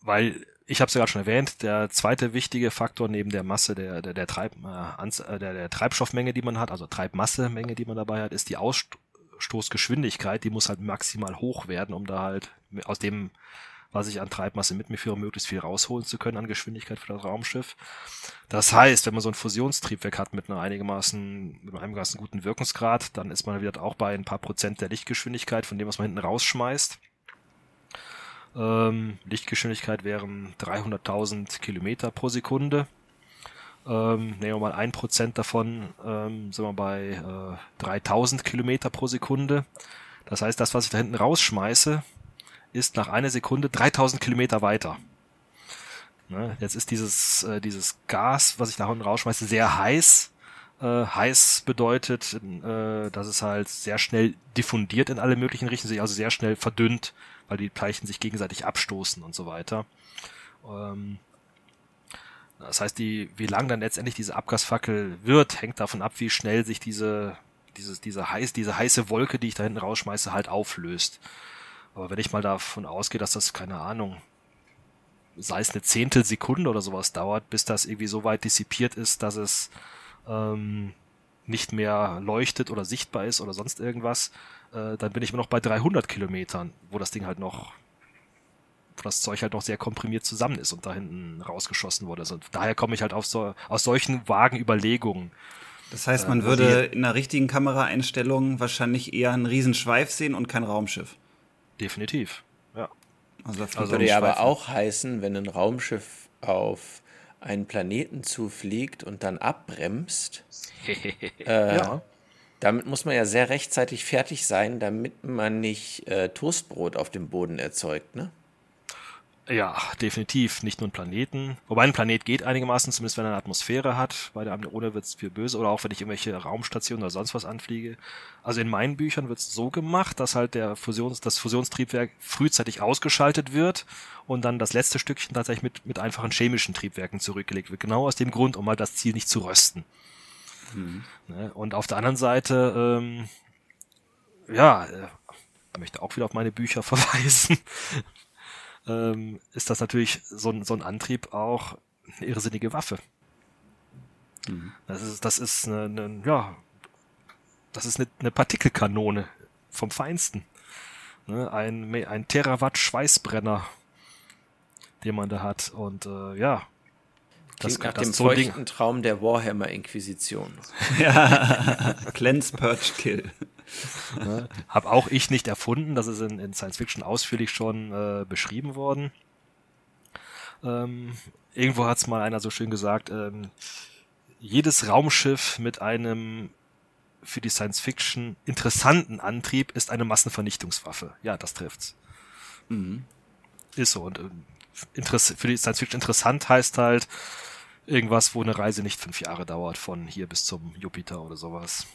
weil ich habe es ja gerade schon erwähnt, der zweite wichtige Faktor neben der Masse der, der, der, Treib, äh, der, der Treibstoffmenge, die man hat, also Treibmassemenge, die man dabei hat, ist die Ausstoßgeschwindigkeit, die muss halt maximal hoch werden, um da halt aus dem, was ich an Treibmasse mit mir führe, möglichst viel rausholen zu können an Geschwindigkeit für das Raumschiff. Das heißt, wenn man so ein Fusionstriebwerk hat mit einer einigermaßen, mit einem einigermaßen guten Wirkungsgrad, dann ist man wieder auch bei ein paar Prozent der Lichtgeschwindigkeit von dem, was man hinten rausschmeißt. Ähm, Lichtgeschwindigkeit wären 300.000 Kilometer pro Sekunde. Ähm, nehmen wir mal ein Prozent davon, ähm, sind wir bei äh, 3000 Kilometer pro Sekunde. Das heißt, das, was ich da hinten rausschmeiße, ist nach einer Sekunde 3000 Kilometer weiter. Ne? Jetzt ist dieses, äh, dieses Gas, was ich da hinten rausschmeiße, sehr heiß. Äh, heiß bedeutet, äh, dass es halt sehr schnell diffundiert in alle möglichen Richtungen, sich also sehr schnell verdünnt weil die Teilchen sich gegenseitig abstoßen und so weiter. Ähm, Das heißt, die, wie lang dann letztendlich diese Abgasfackel wird, hängt davon ab, wie schnell sich diese, diese, diese, heiß, diese heiße Wolke, die ich da hinten rausschmeiße, halt auflöst. Aber wenn ich mal davon ausgehe, dass das, keine Ahnung, sei es eine Zehntelsekunde oder sowas dauert, bis das irgendwie so weit dissipiert ist, dass es ähm, nicht mehr leuchtet oder sichtbar ist oder sonst irgendwas, äh, dann bin ich immer noch bei 300 Kilometern, wo das Ding halt noch, wo das Zeug halt noch sehr komprimiert zusammen ist und da hinten rausgeschossen wurde. Also daher komme ich halt auf so, aus solchen vagen Überlegungen. Das heißt, man äh, würde in einer richtigen Kameraeinstellung wahrscheinlich eher einen Riesenschweif sehen und kein Raumschiff. Definitiv, ja. Also, das also würde ja aber auch heißen, wenn ein Raumschiff auf einen Planeten zufliegt und dann abbremst, <laughs> äh, ja. damit muss man ja sehr rechtzeitig fertig sein, damit man nicht äh, Toastbrot auf dem Boden erzeugt, ne? Ja, definitiv. Nicht nur ein Planeten. Wobei ein Planet geht einigermaßen, zumindest wenn er eine Atmosphäre hat. Bei der Amneone wird es viel böse. Oder auch wenn ich irgendwelche Raumstationen oder sonst was anfliege. Also in meinen Büchern wird es so gemacht, dass halt der Fusions, das Fusionstriebwerk frühzeitig ausgeschaltet wird und dann das letzte Stückchen tatsächlich mit, mit einfachen chemischen Triebwerken zurückgelegt wird. Genau aus dem Grund, um halt das Ziel nicht zu rösten. Mhm. Ne? Und auf der anderen Seite, ähm, ja, äh, möchte auch wieder auf meine Bücher <laughs> verweisen ähm, ist das natürlich so ein, so ein Antrieb auch eine irrsinnige Waffe. Mhm. Das ist, das ist eine, eine, ja, das ist eine, eine Partikelkanone vom Feinsten. Ne? Ein, ein Terawatt Schweißbrenner, den man da hat. Und äh, ja, das, nach das dem so feuchten Traum der Warhammer-Inquisition. <laughs> ja, Cleanse, Purge, Kill. <laughs> Ne? Hab auch ich nicht erfunden, das ist in, in Science Fiction ausführlich schon äh, beschrieben worden. Ähm, irgendwo hat es mal einer so schön gesagt, ähm, jedes Raumschiff mit einem für die Science Fiction interessanten Antrieb ist eine Massenvernichtungswaffe. Ja, das trifft's. Mhm. Ist so. Und äh, für die Science Fiction interessant heißt halt irgendwas, wo eine Reise nicht fünf Jahre dauert, von hier bis zum Jupiter oder sowas.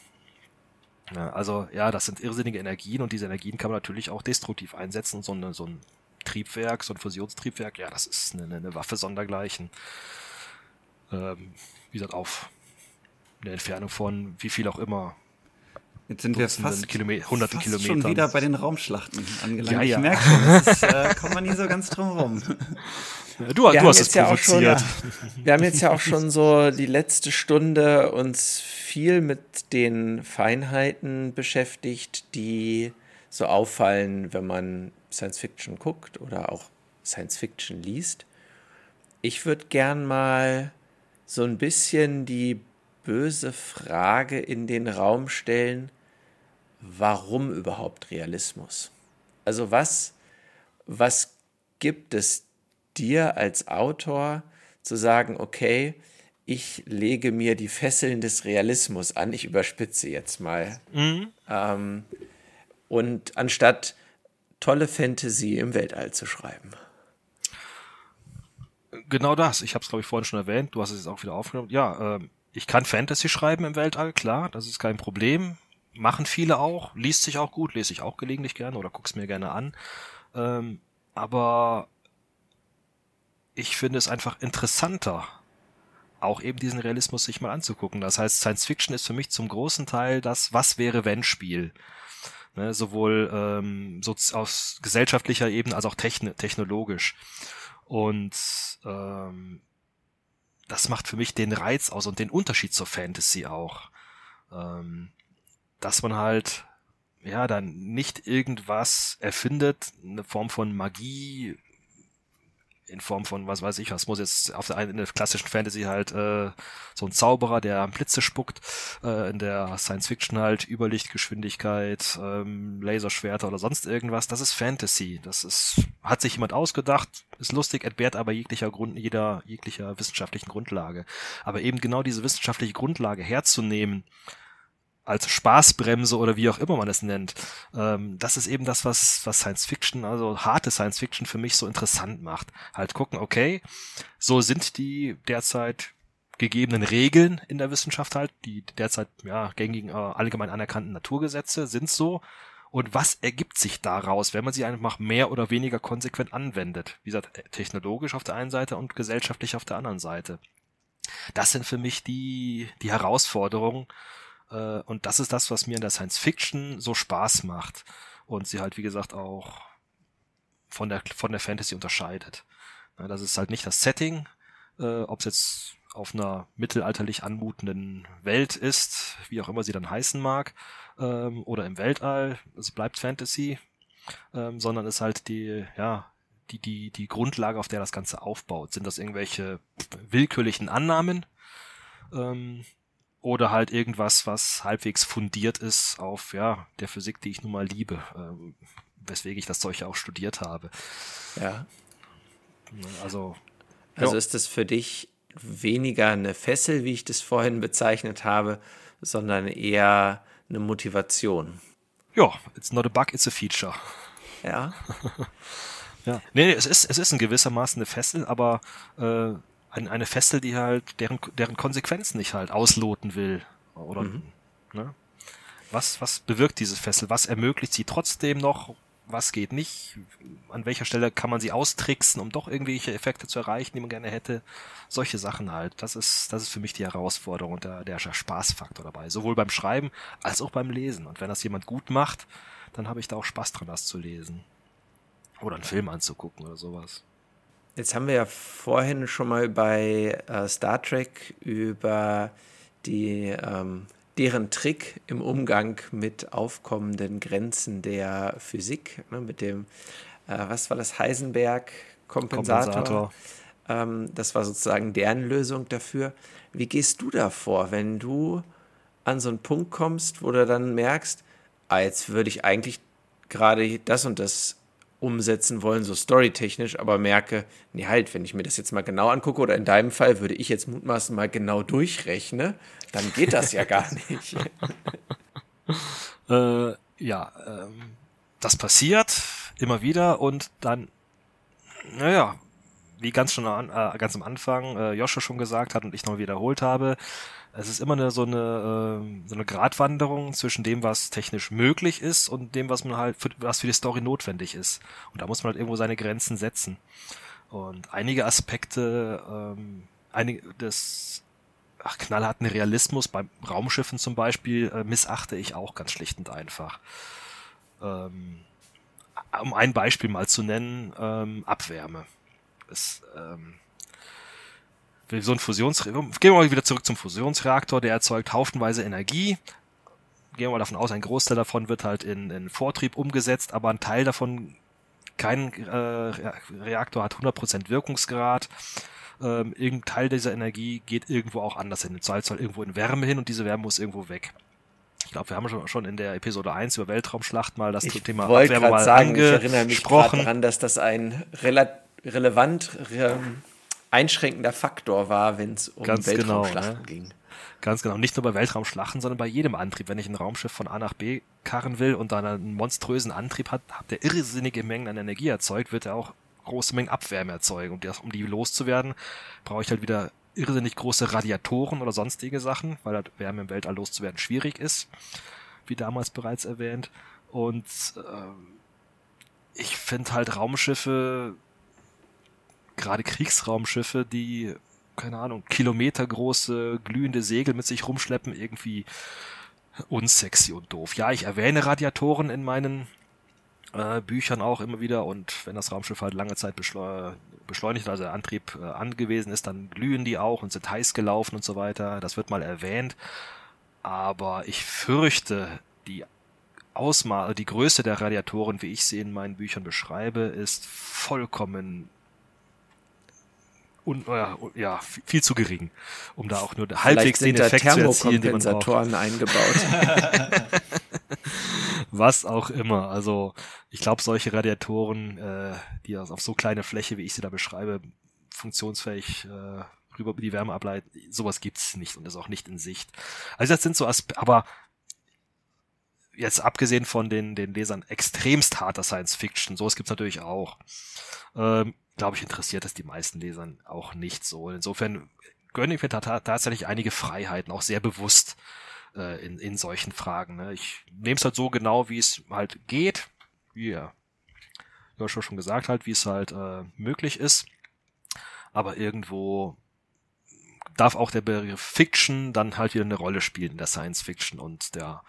Ja, also ja, das sind irrsinnige Energien und diese Energien kann man natürlich auch destruktiv einsetzen. So, eine, so ein Triebwerk, so ein Fusionstriebwerk, ja, das ist eine, eine Waffe sondergleichen. Ähm, wie gesagt, auf eine Entfernung von wie viel auch immer. Jetzt sind wir fast, Kilome hunderten fast Kilometern. schon wieder bei den Raumschlachten angelangt. Ja, ja. Ich merke schon, <laughs> das äh, kommt man nie so ganz drum rum. Du, du hast es ja provoziert. Schon, <laughs> wir haben jetzt ja auch schon so die letzte Stunde uns viel mit den Feinheiten beschäftigt, die so auffallen, wenn man Science Fiction guckt oder auch Science Fiction liest. Ich würde gern mal so ein bisschen die böse Frage in den Raum stellen, warum überhaupt Realismus? Also was, was gibt es dir als Autor zu sagen, okay, ich lege mir die Fesseln des Realismus an, ich überspitze jetzt mal. Mhm. Ähm, und anstatt tolle Fantasy im Weltall zu schreiben. Genau das. Ich habe es, glaube ich, vorhin schon erwähnt. Du hast es jetzt auch wieder aufgenommen. Ja, äh, ich kann Fantasy schreiben im Weltall, klar, das ist kein Problem. Machen viele auch, liest sich auch gut, lese ich auch gelegentlich gerne oder guck's mir gerne an. Ähm, aber ich finde es einfach interessanter, auch eben diesen Realismus sich mal anzugucken. Das heißt, Science Fiction ist für mich zum großen Teil das Was wäre wenn Spiel. Ne, sowohl ähm, so aus gesellschaftlicher Ebene als auch techn technologisch. Und ähm, das macht für mich den Reiz aus und den Unterschied zur Fantasy auch. Ähm, dass man halt ja dann nicht irgendwas erfindet, eine Form von Magie, in Form von, was weiß ich, was muss jetzt auf der einen in der klassischen Fantasy halt äh, so ein Zauberer, der Blitze spuckt, äh, in der Science Fiction halt Überlichtgeschwindigkeit, ähm, Laserschwerter oder sonst irgendwas. Das ist Fantasy. Das ist, hat sich jemand ausgedacht, ist lustig, entbehrt aber jeglicher Grund, jeder, jeglicher wissenschaftlichen Grundlage. Aber eben genau diese wissenschaftliche Grundlage herzunehmen, als Spaßbremse oder wie auch immer man es nennt. Ähm, das ist eben das, was, was Science Fiction, also harte Science Fiction für mich so interessant macht. Halt gucken, okay, so sind die derzeit gegebenen Regeln in der Wissenschaft halt, die derzeit ja gängigen, äh, allgemein anerkannten Naturgesetze sind so. und was ergibt sich daraus, wenn man sie einfach mehr oder weniger konsequent anwendet. Wie gesagt, technologisch auf der einen Seite und gesellschaftlich auf der anderen Seite. Das sind für mich die, die Herausforderungen, äh, und das ist das, was mir in der Science Fiction so Spaß macht und sie halt, wie gesagt, auch von der, von der Fantasy unterscheidet. Ja, das ist halt nicht das Setting, äh, ob es jetzt auf einer mittelalterlich anmutenden Welt ist, wie auch immer sie dann heißen mag, ähm, oder im Weltall, es bleibt Fantasy, ähm, sondern ist halt die, ja, die, die, die Grundlage, auf der das Ganze aufbaut. Sind das irgendwelche willkürlichen Annahmen, ähm, oder halt irgendwas, was halbwegs fundiert ist auf ja der Physik, die ich nun mal liebe, ähm, weswegen ich das Zeug auch studiert habe. Ja. Also. Also ja. ist das für dich weniger eine Fessel, wie ich das vorhin bezeichnet habe, sondern eher eine Motivation. Ja, it's not a bug, it's a feature. Ja. <laughs> ja. Nee, es ist, es ist in gewissermaßen eine Fessel, aber äh, ein, eine Festel, die halt deren, deren Konsequenzen nicht halt ausloten will. Oder mhm. ne? was, was bewirkt diese Fessel? Was ermöglicht sie trotzdem noch? Was geht nicht? An welcher Stelle kann man sie austricksen, um doch irgendwelche Effekte zu erreichen, die man gerne hätte? Solche Sachen halt. Das ist, das ist für mich die Herausforderung und der, der Spaßfaktor dabei. Sowohl beim Schreiben als auch beim Lesen. Und wenn das jemand gut macht, dann habe ich da auch Spaß dran, das zu lesen. Oder einen Film anzugucken oder sowas. Jetzt haben wir ja vorhin schon mal bei äh, Star Trek über die, ähm, deren Trick im Umgang mit aufkommenden Grenzen der Physik, ne, mit dem, äh, was war das, Heisenberg-Kompensator. Kompensator. Ähm, das war sozusagen deren Lösung dafür. Wie gehst du da vor, wenn du an so einen Punkt kommst, wo du dann merkst, ah, jetzt würde ich eigentlich gerade das und das umsetzen wollen, so storytechnisch, aber merke, nee, halt, wenn ich mir das jetzt mal genau angucke oder in deinem Fall würde ich jetzt mutmaßen mal genau durchrechne, dann geht das ja gar <laughs> nicht. äh, ja, ähm, das passiert immer wieder und dann, naja, wie ganz schon an, äh, ganz am Anfang äh, Joscha schon gesagt hat und ich noch wiederholt habe, es ist immer eine, so eine äh, so eine Gratwanderung zwischen dem, was technisch möglich ist und dem, was man halt für, was für die Story notwendig ist. Und da muss man halt irgendwo seine Grenzen setzen. Und einige Aspekte, ähm, einige des ach, knallharten Realismus beim Raumschiffen zum Beispiel äh, missachte ich auch ganz schlicht und einfach. Ähm, um ein Beispiel mal zu nennen, ähm, Abwärme. Es, ähm, so ein Fusionsreaktor, gehen wir mal wieder zurück zum Fusionsreaktor, der erzeugt haufenweise Energie. Gehen wir mal davon aus, ein Großteil davon wird halt in, in Vortrieb umgesetzt, aber ein Teil davon, kein äh, Reaktor hat 100% Wirkungsgrad. Ähm, irgendein Teil dieser Energie geht irgendwo auch anders hin. Soll soll irgendwo in Wärme hin und diese Wärme muss irgendwo weg. Ich glaube, wir haben schon in der Episode 1 über Weltraumschlacht mal das ich Thema Abwärme mal sagen, angesprochen. Ich erinnere mich daran, dass das ein rela relevant re einschränkender Faktor war, wenn es um Ganz genau, Weltraumschlachten genau, ne? ging. Ganz genau. Nicht nur bei Weltraumschlachten, sondern bei jedem Antrieb. Wenn ich ein Raumschiff von A nach B karren will und dann einen monströsen Antrieb hat, der irrsinnige Mengen an Energie erzeugt, wird er auch große Mengen Abwärme erzeugen. Und um die loszuwerden, brauche ich halt wieder irrsinnig große Radiatoren oder sonstige Sachen, weil halt Wärme im Weltall loszuwerden schwierig ist, wie damals bereits erwähnt. Und äh, ich finde halt Raumschiffe gerade Kriegsraumschiffe, die, keine Ahnung, kilometergroße glühende Segel mit sich rumschleppen, irgendwie unsexy und doof. Ja, ich erwähne Radiatoren in meinen äh, Büchern auch immer wieder und wenn das Raumschiff halt lange Zeit beschleu beschleunigt, also der Antrieb äh, angewiesen ist, dann glühen die auch und sind heiß gelaufen und so weiter. Das wird mal erwähnt. Aber ich fürchte, die Ausmaße, die Größe der Radiatoren, wie ich sie in meinen Büchern beschreibe, ist vollkommen un, äh, ja, viel zu gering, um da auch nur halbwegs den Effekt zu erzielen, den man braucht. eingebaut. <laughs> Was auch immer. Also ich glaube, solche Radiatoren, äh, die auf so kleine Fläche, wie ich sie da beschreibe, funktionsfähig äh, rüber die Wärme ableiten, sowas gibt's nicht und ist auch nicht in Sicht. Also das sind so Aspe aber jetzt abgesehen von den, den Lesern extremst harter Science Fiction, sowas gibt's natürlich auch. Ähm, glaube ich, interessiert es die meisten Lesern auch nicht so. Insofern gönne ich mir tatsächlich einige Freiheiten, auch sehr bewusst. äh, in, in solchen Fragen. Ne? Ich nehme es halt so genau, wie es halt geht, wie ja Joshua schon gesagt halt, wie es halt äh, möglich ist. Aber irgendwo darf auch der Begriff Fiction dann halt wieder eine Rolle spielen in der Science Fiction und der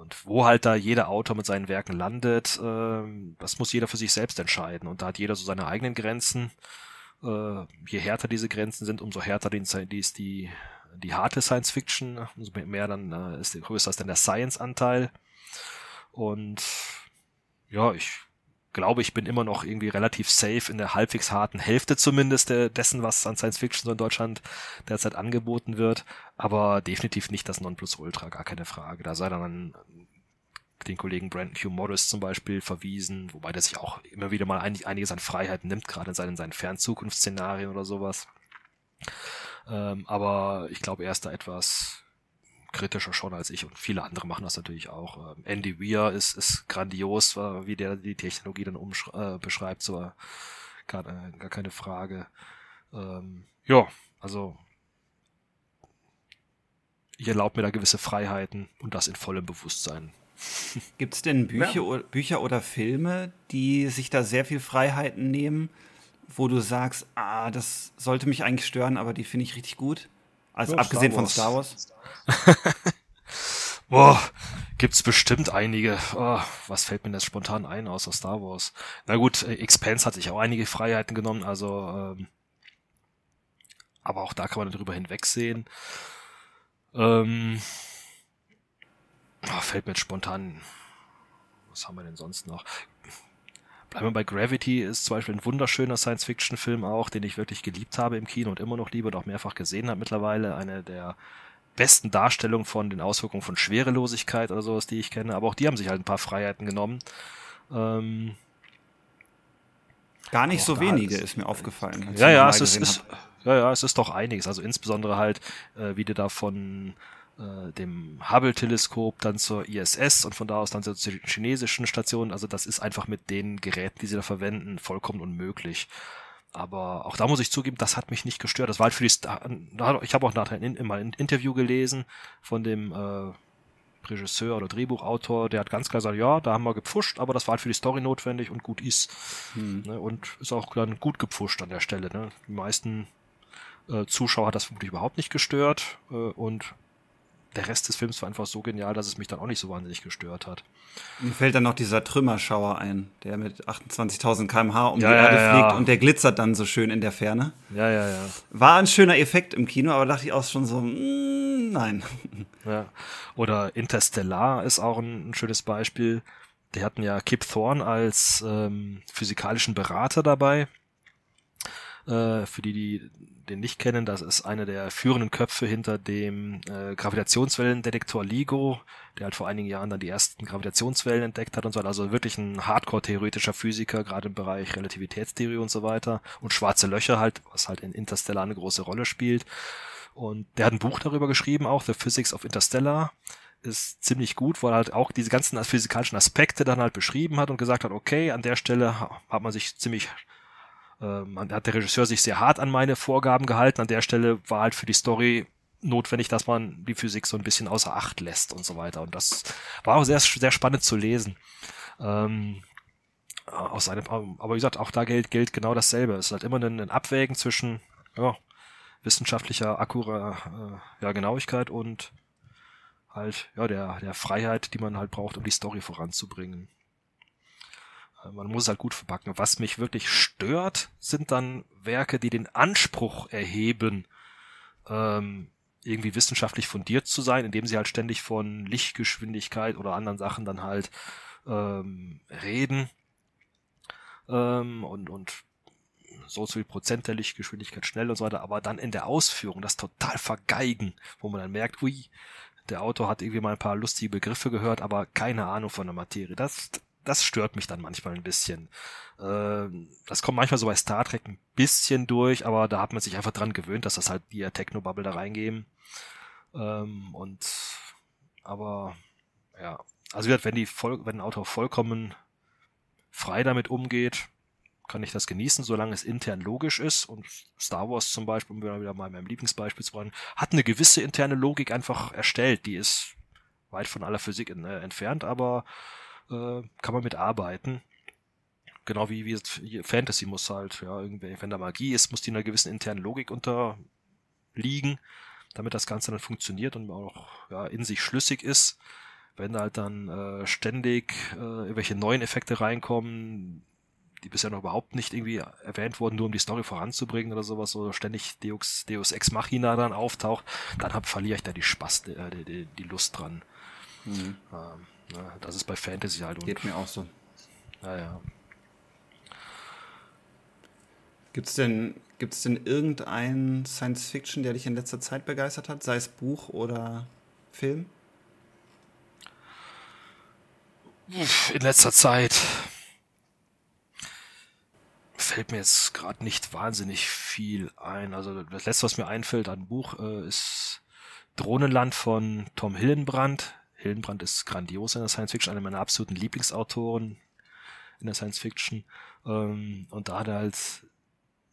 und wo halt da jeder Autor mit seinen Werken landet, äh, das muss jeder für sich selbst entscheiden. Und da hat jeder so seine eigenen Grenzen. Äh, je härter diese Grenzen sind, umso härter die, die ist die, die harte Science Fiction, umso mehr dann äh, ist größer ist dann der Science-Anteil. Und ja, ich glaube, ich bin immer noch irgendwie relativ safe in der halbwegs harten Hälfte zumindest dessen, was an Science Fiction so in Deutschland derzeit angeboten wird. Aber definitiv nicht das Nonplusultra, gar keine Frage. Da sei dann an den Kollegen Brandon Hugh Morris zum Beispiel verwiesen, wobei der sich auch immer wieder mal einiges an Freiheiten nimmt, gerade in seinen, seinen Fernzukunftsszenarien oder sowas. Ähm, aber ich glaube, er ist da etwas kritischer schon als ich und viele andere machen das natürlich auch. Ähm, Andy Weir ist, ist grandios, wie der die Technologie dann äh, beschreibt, so gar, äh, gar keine Frage. Ähm, ja, also ich erlaube mir da gewisse Freiheiten und das in vollem Bewusstsein. <laughs> Gibt es denn Bücher, ja. oder, Bücher oder Filme, die sich da sehr viel Freiheiten nehmen, wo du sagst, ah, das sollte mich eigentlich stören, aber die finde ich richtig gut? Also ja, abgesehen Star von Star Wars. <laughs> Boah, gibt's bestimmt einige. Oh, was fällt mir das spontan ein außer Star Wars? Na gut, äh, Expanse hat sich auch einige Freiheiten genommen, also ähm, aber auch da kann man drüber hinwegsehen. Ähm, oh, fällt mir jetzt spontan. Was haben wir denn sonst noch? Bleiben wir bei Gravity, ist zum Beispiel ein wunderschöner Science-Fiction-Film auch, den ich wirklich geliebt habe im Kino und immer noch liebe und auch mehrfach gesehen habe mittlerweile. Eine der besten Darstellungen von den Auswirkungen von Schwerelosigkeit oder sowas, die ich kenne. Aber auch die haben sich halt ein paar Freiheiten genommen. Ähm, Gar nicht so wenige ist, ist mir aufgefallen. Ja, ja, es ist, ist, ja, ja, es ist doch einiges. Also insbesondere halt, äh, wie du da von äh, dem Hubble-Teleskop dann zur ISS und von da aus dann zur chinesischen Station. Also das ist einfach mit den Geräten, die sie da verwenden, vollkommen unmöglich. Aber auch da muss ich zugeben, das hat mich nicht gestört. Das war halt für die Star ich habe auch nachher in, mal ein Interview gelesen von dem äh, Regisseur oder Drehbuchautor, der hat ganz klar gesagt, ja, da haben wir gepfuscht, aber das war halt für die Story notwendig und gut ist. Hm. Ne, und ist auch dann gut gepfuscht an der Stelle. Ne? Die meisten äh, Zuschauer hat das vermutlich überhaupt nicht gestört äh, und der Rest des Films war einfach so genial, dass es mich dann auch nicht so wahnsinnig gestört hat. Mir fällt dann noch dieser Trümmerschauer ein, der mit 28.000 km/h um ja, die Erde ja, fliegt und der glitzert dann so schön in der Ferne. Ja, ja, ja. War ein schöner Effekt im Kino, aber dachte ich auch schon so, mm, nein. <laughs> Ja. Oder Interstellar ist auch ein, ein schönes Beispiel. Die hatten ja Kip Thorne als ähm, physikalischen Berater dabei. Äh, für die, die den nicht kennen, das ist einer der führenden Köpfe hinter dem äh, Gravitationswellendetektor LIGO, der halt vor einigen Jahren dann die ersten Gravitationswellen entdeckt hat und so. Also wirklich ein Hardcore-theoretischer Physiker, gerade im Bereich Relativitätstheorie und so weiter. Und schwarze Löcher halt, was halt in Interstellar eine große Rolle spielt. Und der hat ein Buch darüber geschrieben, auch The Physics of Interstellar ist ziemlich gut, weil er halt auch diese ganzen physikalischen Aspekte dann halt beschrieben hat und gesagt hat, okay, an der Stelle hat man sich ziemlich ähm, hat der Regisseur sich sehr hart an meine Vorgaben gehalten. An der Stelle war halt für die Story notwendig, dass man die Physik so ein bisschen außer Acht lässt und so weiter. Und das war auch sehr, sehr spannend zu lesen. Ähm, aus einem, aber wie gesagt, auch da gilt, gilt genau dasselbe. Es ist halt immer ein, ein Abwägen zwischen ja, wissenschaftlicher Akkura, äh, ja, Genauigkeit und halt ja der, der Freiheit, die man halt braucht, um die Story voranzubringen. Man muss es halt gut verpacken. Was mich wirklich stört, sind dann Werke, die den Anspruch erheben, ähm, irgendwie wissenschaftlich fundiert zu sein, indem sie halt ständig von Lichtgeschwindigkeit oder anderen Sachen dann halt ähm, reden ähm, und, und so zu viel Prozent der Lichtgeschwindigkeit schnell und so weiter, aber dann in der Ausführung das total vergeigen, wo man dann merkt, ui, der Autor hat irgendwie mal ein paar lustige Begriffe gehört, aber keine Ahnung von der Materie. Das, das stört mich dann manchmal ein bisschen. Ähm, das kommt manchmal so bei Star Trek ein bisschen durch, aber da hat man sich einfach dran gewöhnt, dass das halt die Techno-Bubble da reingeben. Ähm, und aber ja, also wenn die wenn ein Autor vollkommen frei damit umgeht, kann ich das genießen, solange es intern logisch ist. Und Star Wars zum Beispiel, um wieder mal meinem Lieblingsbeispiel zu wollen, hat eine gewisse interne Logik einfach erstellt. Die ist weit von aller Physik in, äh, entfernt, aber äh, kann man mit arbeiten. Genau wie, wie Fantasy muss halt, ja, irgendwie, wenn da Magie ist, muss die einer gewissen internen Logik unterliegen, damit das Ganze dann funktioniert und auch ja, in sich schlüssig ist. Wenn da halt dann äh, ständig äh, irgendwelche neuen Effekte reinkommen, die bisher noch überhaupt nicht irgendwie erwähnt wurden, nur um die Story voranzubringen oder sowas, so ständig Deus, Deus Ex Machina dann auftaucht, dann hab, verliere ich da die Spaß, die, äh, die, die Lust dran. Mhm. Ähm, na, das ist bei Fantasy halt. Geht mir auch so. Naja. Gibt es denn, gibt's denn irgendein Science Fiction, der dich in letzter Zeit begeistert hat, sei es Buch oder Film? In letzter Zeit fällt mir jetzt gerade nicht wahnsinnig viel ein. Also das letzte, was mir einfällt an Buch, äh, ist Drohnenland von Tom Hillenbrand. Hillenbrand ist grandios in der Science Fiction, einer meiner absoluten Lieblingsautoren in der Science Fiction. Ähm, und da hat er halt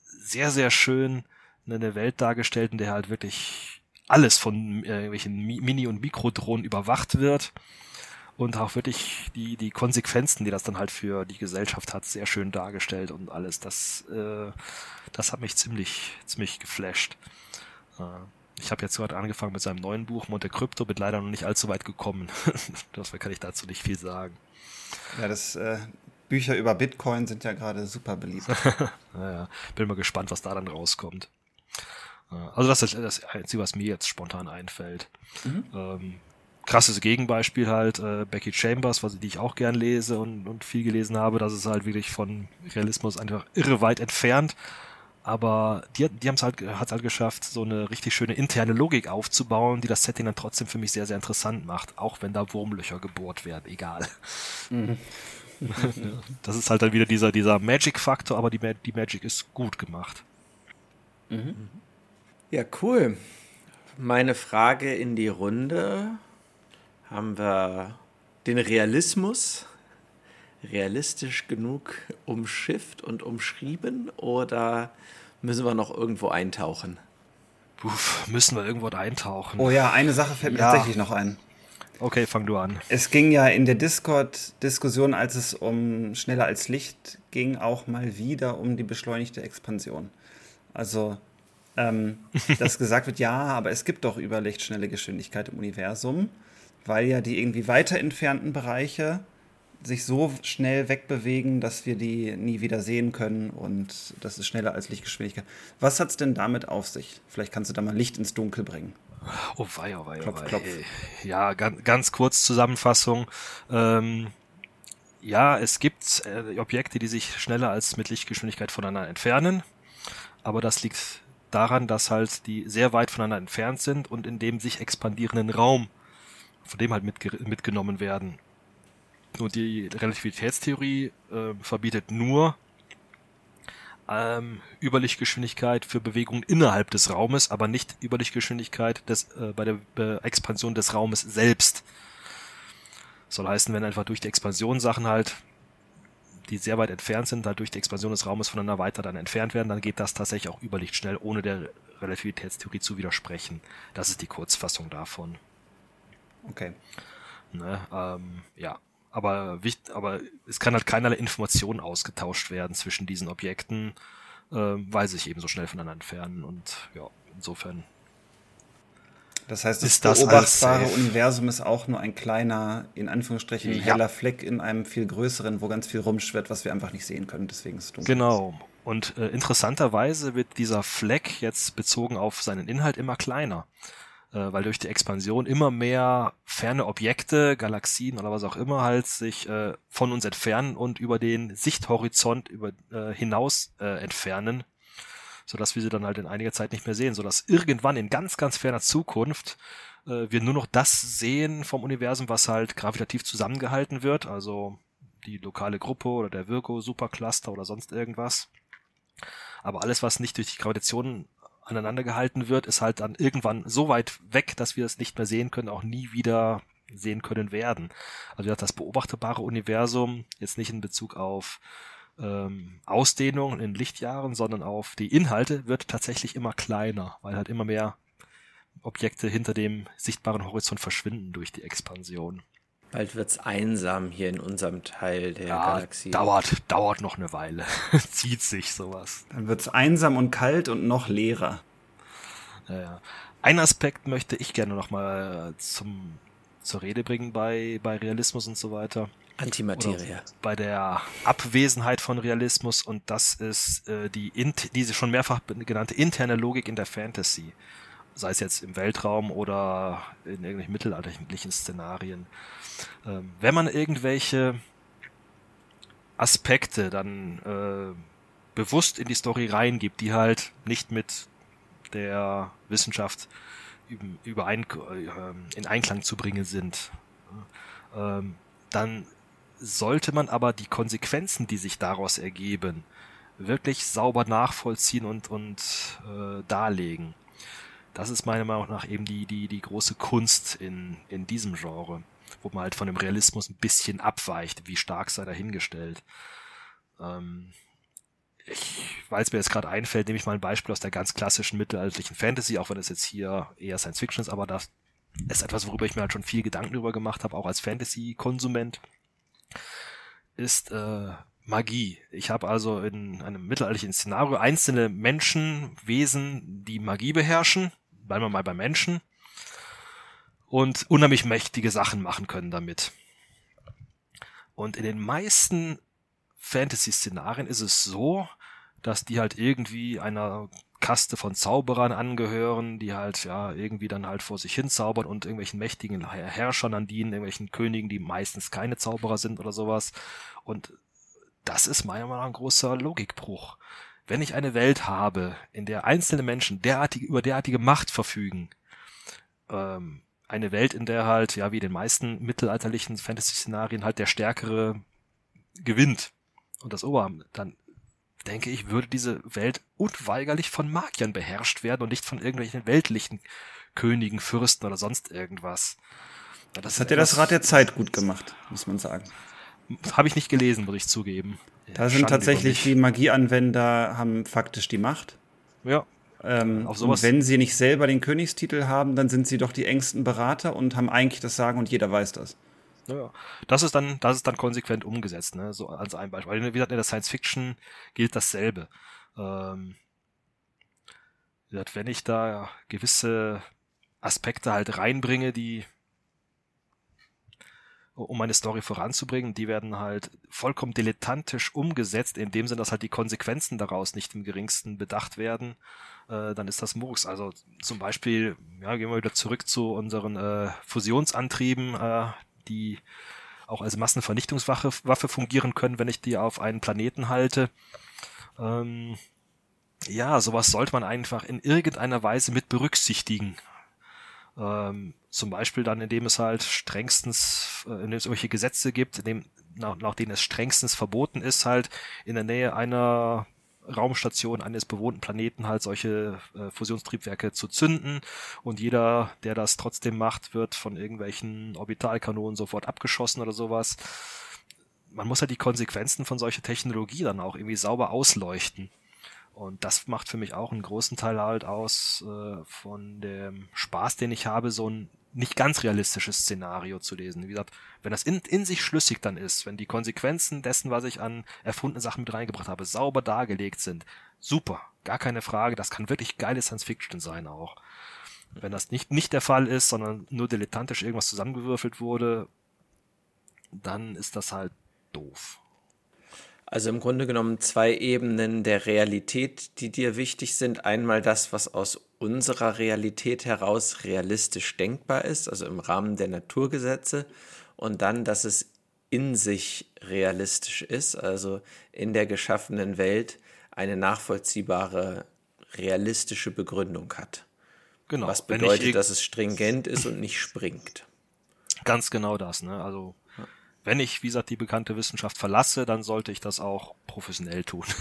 sehr, sehr schön eine Welt dargestellt, in der halt wirklich alles von äh, irgendwelchen Mini- und Mikrodrohnen überwacht wird und auch wirklich die, die Konsequenzen, die das dann halt für die Gesellschaft hat, sehr schön dargestellt und alles. Das, äh, das hat mich ziemlich, ziemlich geflasht. Äh, ich habe jetzt gerade angefangen mit seinem neuen Buch Monte Crypto, bin leider noch nicht allzu weit gekommen. <laughs> Deswegen kann ich dazu nicht viel sagen. Ja, das äh, Bücher über Bitcoin sind ja gerade super beliebt. <laughs> naja, bin mal gespannt, was da dann rauskommt. Also das ist das Einzige, was mir jetzt spontan einfällt. Mhm. Ähm, krasses Gegenbeispiel halt, äh, Becky Chambers, was, die ich auch gern lese und, und viel gelesen habe, das ist halt wirklich von Realismus einfach irre weit entfernt. Aber die, die haben es halt, hat's halt geschafft, so eine richtig schöne interne Logik aufzubauen, die das Setting dann trotzdem für mich sehr, sehr interessant macht, auch wenn da Wurmlöcher gebohrt werden, egal. Mhm. <laughs> das ist halt dann wieder dieser, dieser Magic-Faktor, aber die, die Magic ist gut gemacht. Mhm. Ja, cool. Meine Frage in die Runde haben wir den Realismus realistisch genug umschifft und umschrieben oder müssen wir noch irgendwo eintauchen? Uff, müssen wir irgendwo eintauchen. Oh ja, eine Sache fällt mir ja. tatsächlich noch ein. Okay, fang du an. Es ging ja in der Discord-Diskussion, als es um schneller als Licht ging, auch mal wieder um die beschleunigte Expansion. Also, ähm, <laughs> dass gesagt wird, ja, aber es gibt doch überlichtschnelle Geschwindigkeit im Universum weil ja die irgendwie weiter entfernten Bereiche sich so schnell wegbewegen, dass wir die nie wieder sehen können und das ist schneller als Lichtgeschwindigkeit. Was hat es denn damit auf sich? Vielleicht kannst du da mal Licht ins Dunkel bringen. Oh wei, oh wei, oh klopf, wei. Klopf. Ja, ganz, ganz kurz Zusammenfassung. Ähm, ja, es gibt äh, Objekte, die sich schneller als mit Lichtgeschwindigkeit voneinander entfernen, aber das liegt daran, dass halt die sehr weit voneinander entfernt sind und in dem sich expandierenden Raum von dem halt mitge mitgenommen werden. Und die Relativitätstheorie äh, verbietet nur ähm, Überlichtgeschwindigkeit für Bewegungen innerhalb des Raumes, aber nicht Überlichtgeschwindigkeit des, äh, bei der äh, Expansion des Raumes selbst. Soll heißen, wenn einfach durch die Expansion Sachen halt, die sehr weit entfernt sind, halt durch die Expansion des Raumes voneinander weiter dann entfernt werden, dann geht das tatsächlich auch überlichtschnell, ohne der Relativitätstheorie zu widersprechen. Das ist die Kurzfassung davon. Okay. Ne, ähm, ja, aber, aber es kann halt keinerlei Informationen ausgetauscht werden zwischen diesen Objekten, äh, weil sie sich eben so schnell voneinander entfernen und ja, insofern. Das heißt, das, das beobachtbare Universum ist auch nur ein kleiner, in Anführungsstrichen, ja. heller Fleck in einem viel größeren, wo ganz viel rumschwirrt, was wir einfach nicht sehen können. Deswegen ist es dunkel. Genau. Und äh, interessanterweise wird dieser Fleck jetzt bezogen auf seinen Inhalt immer kleiner äh, weil durch die Expansion immer mehr ferne Objekte, Galaxien oder was auch immer halt sich äh, von uns entfernen und über den Sichthorizont über, äh, hinaus äh, entfernen, sodass wir sie dann halt in einiger Zeit nicht mehr sehen, sodass irgendwann in ganz, ganz ferner Zukunft äh, wir nur noch das sehen vom Universum, was halt gravitativ zusammengehalten wird, also die lokale Gruppe oder der Virgo Supercluster oder sonst irgendwas. Aber alles, was nicht durch die Gravitation aneinander gehalten wird, ist halt dann irgendwann so weit weg, dass wir es nicht mehr sehen können, auch nie wieder sehen können werden. Also das beobachtbare Universum, jetzt nicht in Bezug auf ähm, Ausdehnung in Lichtjahren, sondern auf die Inhalte wird tatsächlich immer kleiner, weil halt immer mehr Objekte hinter dem sichtbaren Horizont verschwinden durch die Expansion. Bald wird es einsam hier in unserem Teil der ja, Galaxie. Dauert, dauert noch eine Weile. <laughs> Zieht sich sowas. Dann wird es einsam und kalt und noch leerer. Ja, ja. Ein Aspekt möchte ich gerne noch mal zum, zur Rede bringen bei, bei Realismus und so weiter. Antimaterie. bei der Abwesenheit von Realismus und das ist äh, die diese schon mehrfach genannte interne Logik in der Fantasy. Sei es jetzt im Weltraum oder in irgendwelchen mittelalterlichen Szenarien. Ähm, wenn man irgendwelche Aspekte dann äh, bewusst in die Story reingibt, die halt nicht mit der Wissenschaft überein, äh, in Einklang zu bringen sind, ähm, dann sollte man aber die Konsequenzen, die sich daraus ergeben, wirklich sauber nachvollziehen und, und äh, darlegen. Das ist meiner Meinung nach eben die, die, die große Kunst in, in diesem Genre, wo man halt von dem Realismus ein bisschen abweicht, wie stark sei dahingestellt. Ähm, ich, weil es mir jetzt gerade einfällt, nehme ich mal ein Beispiel aus der ganz klassischen mittelalterlichen Fantasy, auch wenn es jetzt hier eher Science Fiction ist, aber das ist etwas, worüber ich mir halt schon viel Gedanken drüber gemacht habe, auch als Fantasy-Konsument, ist äh, Magie. Ich habe also in einem mittelalterlichen Szenario einzelne Menschen, Wesen, die Magie beherrschen, bleiben wir mal bei Menschen, und unheimlich mächtige Sachen machen können damit. Und in den meisten Fantasy-Szenarien ist es so, dass die halt irgendwie einer Kaste von Zauberern angehören, die halt ja irgendwie dann halt vor sich hin zaubern und irgendwelchen mächtigen Herrschern an dienen, irgendwelchen Königen, die meistens keine Zauberer sind oder sowas. Und das ist meiner Meinung nach ein großer Logikbruch. Wenn ich eine Welt habe, in der einzelne Menschen derartige, über derartige Macht verfügen, ähm, eine Welt, in der halt, ja, wie den meisten mittelalterlichen Fantasy-Szenarien halt der Stärkere gewinnt und das Oberhand, dann denke ich, würde diese Welt unweigerlich von Magiern beherrscht werden und nicht von irgendwelchen weltlichen Königen, Fürsten oder sonst irgendwas. Ja, das, das hat ja das Rad der Zeit gut gemacht, muss man sagen. Habe ich nicht gelesen, muss ich zugeben. Da sind Schande tatsächlich die Magieanwender haben faktisch die Macht. Ja. Ähm, und wenn sie nicht selber den Königstitel haben, dann sind sie doch die engsten Berater und haben eigentlich das Sagen und jeder weiß das. Ja, das ist dann, das ist dann konsequent umgesetzt, ne? So als ein Beispiel. Wie gesagt, in der Science Fiction gilt dasselbe. Ähm, wie gesagt, wenn ich da gewisse Aspekte halt reinbringe, die um meine Story voranzubringen, die werden halt vollkommen dilettantisch umgesetzt, in dem Sinne, dass halt die Konsequenzen daraus nicht im geringsten bedacht werden, äh, dann ist das Murks. Also zum Beispiel, ja, gehen wir wieder zurück zu unseren äh, Fusionsantrieben, äh, die auch als Massenvernichtungswaffe Waffe fungieren können, wenn ich die auf einen Planeten halte. Ähm, ja, sowas sollte man einfach in irgendeiner Weise mit berücksichtigen. Ähm, zum Beispiel dann, indem es halt strengstens, äh, indem es irgendwelche Gesetze gibt, indem, nach, nach denen es strengstens verboten ist, halt in der Nähe einer Raumstation eines bewohnten Planeten halt solche äh, Fusionstriebwerke zu zünden und jeder, der das trotzdem macht, wird von irgendwelchen Orbitalkanonen sofort abgeschossen oder sowas. Man muss halt die Konsequenzen von solcher Technologie dann auch irgendwie sauber ausleuchten. Und das macht für mich auch einen großen Teil halt aus äh, von dem Spaß, den ich habe, so ein nicht ganz realistisches Szenario zu lesen. Wie gesagt, wenn das in, in sich schlüssig dann ist, wenn die Konsequenzen dessen, was ich an erfundene Sachen mit reingebracht habe, sauber dargelegt sind, super, gar keine Frage, das kann wirklich geile Science Fiction sein auch. Wenn das nicht, nicht der Fall ist, sondern nur dilettantisch irgendwas zusammengewürfelt wurde, dann ist das halt doof. Also im Grunde genommen zwei Ebenen der Realität, die dir wichtig sind. Einmal das, was aus unserer Realität heraus realistisch denkbar ist, also im Rahmen der Naturgesetze. Und dann, dass es in sich realistisch ist, also in der geschaffenen Welt eine nachvollziehbare, realistische Begründung hat. Genau. Was bedeutet, dass es stringent ist und nicht springt. Ganz genau das, ne? Also wenn ich, wie gesagt, die bekannte Wissenschaft verlasse, dann sollte ich das auch professionell tun. <laughs>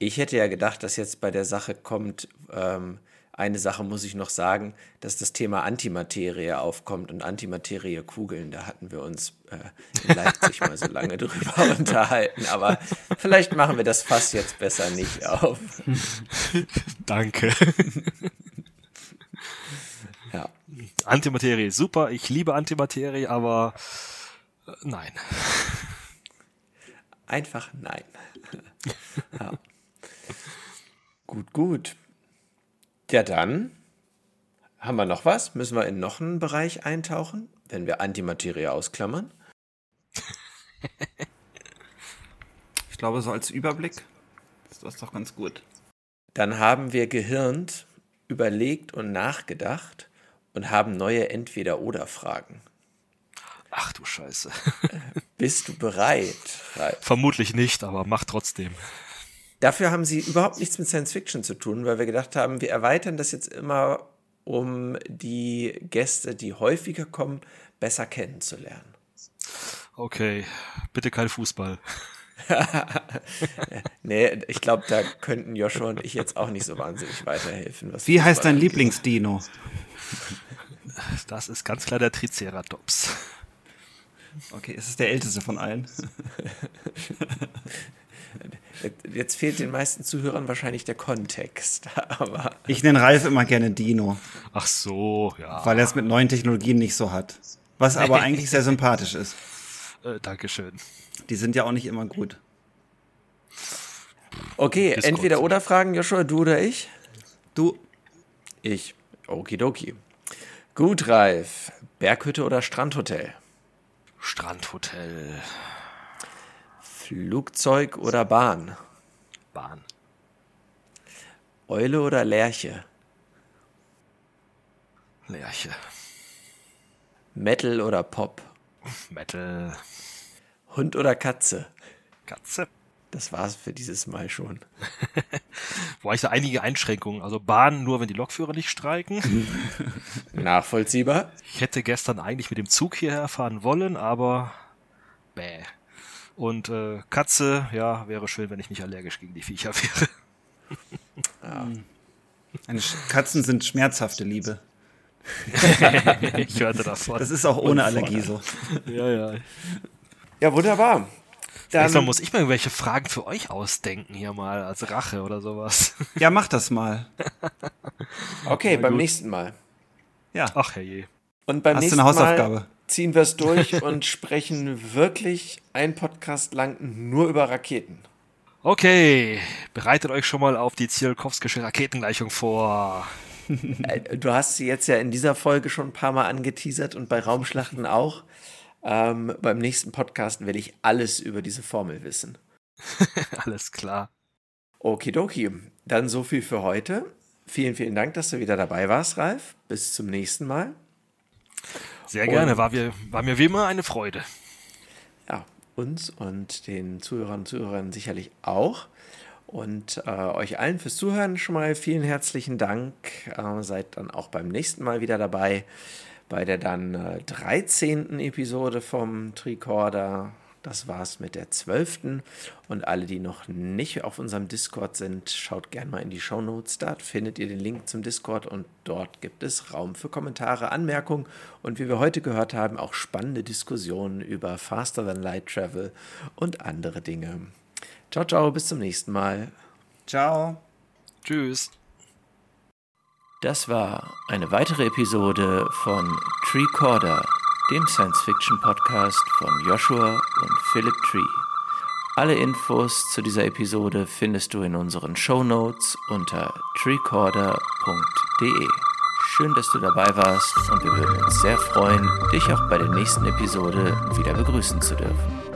Ich hätte ja gedacht, dass jetzt bei der Sache kommt, ähm, eine Sache muss ich noch sagen, dass das Thema Antimaterie aufkommt und Antimaterie-Kugeln, da hatten wir uns äh, in Leipzig mal so <laughs> lange drüber <laughs> unterhalten. Aber vielleicht machen wir das Fass jetzt besser nicht auf. Danke. Ja. Antimaterie, super. Ich liebe Antimaterie, aber nein. <laughs> Einfach nein. <laughs> ja. Gut, gut. Ja, dann haben wir noch was? Müssen wir in noch einen Bereich eintauchen, wenn wir Antimaterie ausklammern? <laughs> Ich glaube, so als Überblick ist das doch ganz gut. Dann haben wir gehirnt, überlegt und nachgedacht und haben neue Entweder-Oder-Fragen. Ach du Scheiße. Bist du bereit? Ralf? Vermutlich nicht, aber mach trotzdem. Dafür haben sie überhaupt nichts mit Science Fiction zu tun, weil wir gedacht haben, wir erweitern das jetzt immer, um die Gäste, die häufiger kommen, besser kennenzulernen. Okay, bitte kein Fußball. <laughs> nee, ich glaube, da könnten Joshua und ich jetzt auch nicht so wahnsinnig weiterhelfen. was Wie heißt Fußball dein angeht. Lieblingsdino? Das ist ganz klar der Triceratops. Okay, es ist der älteste von allen. <laughs> Jetzt fehlt den meisten Zuhörern wahrscheinlich der Kontext, <laughs> aber Ich nenne Ralf immer gerne Dino, Ach so, ja. weil er es mit neuen Technologien nicht so hat. Was aber <laughs> eigentlich sehr sympathisch ist. Äh, Dankeschön. Die sind ja auch nicht immer gut. okay, Discord. entweder oder Fragen, Joshua, du oder ich? Du, Ich. Okidoki. Gut, Ralf. Berghütte oder Strandhotel? Strandhotel, Flugzeug oder Bahn? Bahn, Eule oder Lerche? Lerche, Metal oder Pop? Metal, Hund oder Katze? Katze. Das war's für dieses Mal schon. <laughs> Wo ich da einige Einschränkungen. Also Bahn nur, wenn die Lokführer nicht streiken. <laughs> Nachvollziehbar? Ich hätte gestern eigentlich mit dem Zug hierher fahren wollen, aber bäh. Und äh, Katze, ja, wäre schön, wenn ich nicht allergisch gegen die Viecher wäre. <laughs> eine Sch- Katzen sind schmerzhafte Liebe. ich hörte davon. Das ist auch ohne Allergie so. ja, ja. Ja, wunderbar. Nächstes Mal Dann, muss ich mir irgendwelche Fragen für euch ausdenken hier mal als Rache oder sowas. Ja, mach das mal. <laughs> okay, beim gut. nächsten Mal. Ja, Ach herrje. Und beim Hast du nächsten eine Mal Hausaufgabe? ziehen wir es durch <laughs> und sprechen wirklich einen Podcast lang nur über Raketen. Okay, bereitet euch schon mal auf die Tsiolkovskische Raketengleichung vor. <laughs> Äh, Du hast sie jetzt ja in dieser Folge schon ein paar Mal angeteasert und bei Raumschlachten auch. Ähm, beim nächsten Podcast will ich alles über diese Formel wissen. <laughs> Alles klar. Okidoki, dann so viel für heute. Vielen, vielen Dank, dass du wieder dabei warst, Ralf. Bis zum nächsten Mal. Sehr Und- gerne, war, wir, war mir wie immer eine Freude. Ja, uns und den Zuhörern und Zuhörern sicherlich auch. Und äh, euch allen fürs Zuhören schon mal vielen herzlichen Dank. Äh, seid dann auch beim nächsten Mal wieder dabei bei der dann äh, 13. Episode vom Tricorder. Das war's mit der 12. Und alle, die noch nicht auf unserem Discord sind, schaut gerne mal in die Shownotes. Dort findet ihr den Link zum Discord und dort gibt es Raum für Kommentare, Anmerkungen und wie wir heute gehört haben, auch spannende Diskussionen über Faster Than Light Travel und andere Dinge. Ciao, ciao, bis zum nächsten Mal. ciao. Tschüss. Das war eine weitere Episode von Treecorder, dem Science-Fiction-Podcast von Joshua und Philip Tree. Alle Infos zu dieser Episode findest du in unseren Shownotes unter treecorder.de. Schön, dass du dabei warst und wir würden uns sehr freuen, dich auch bei der nächsten Episode wieder begrüßen zu dürfen.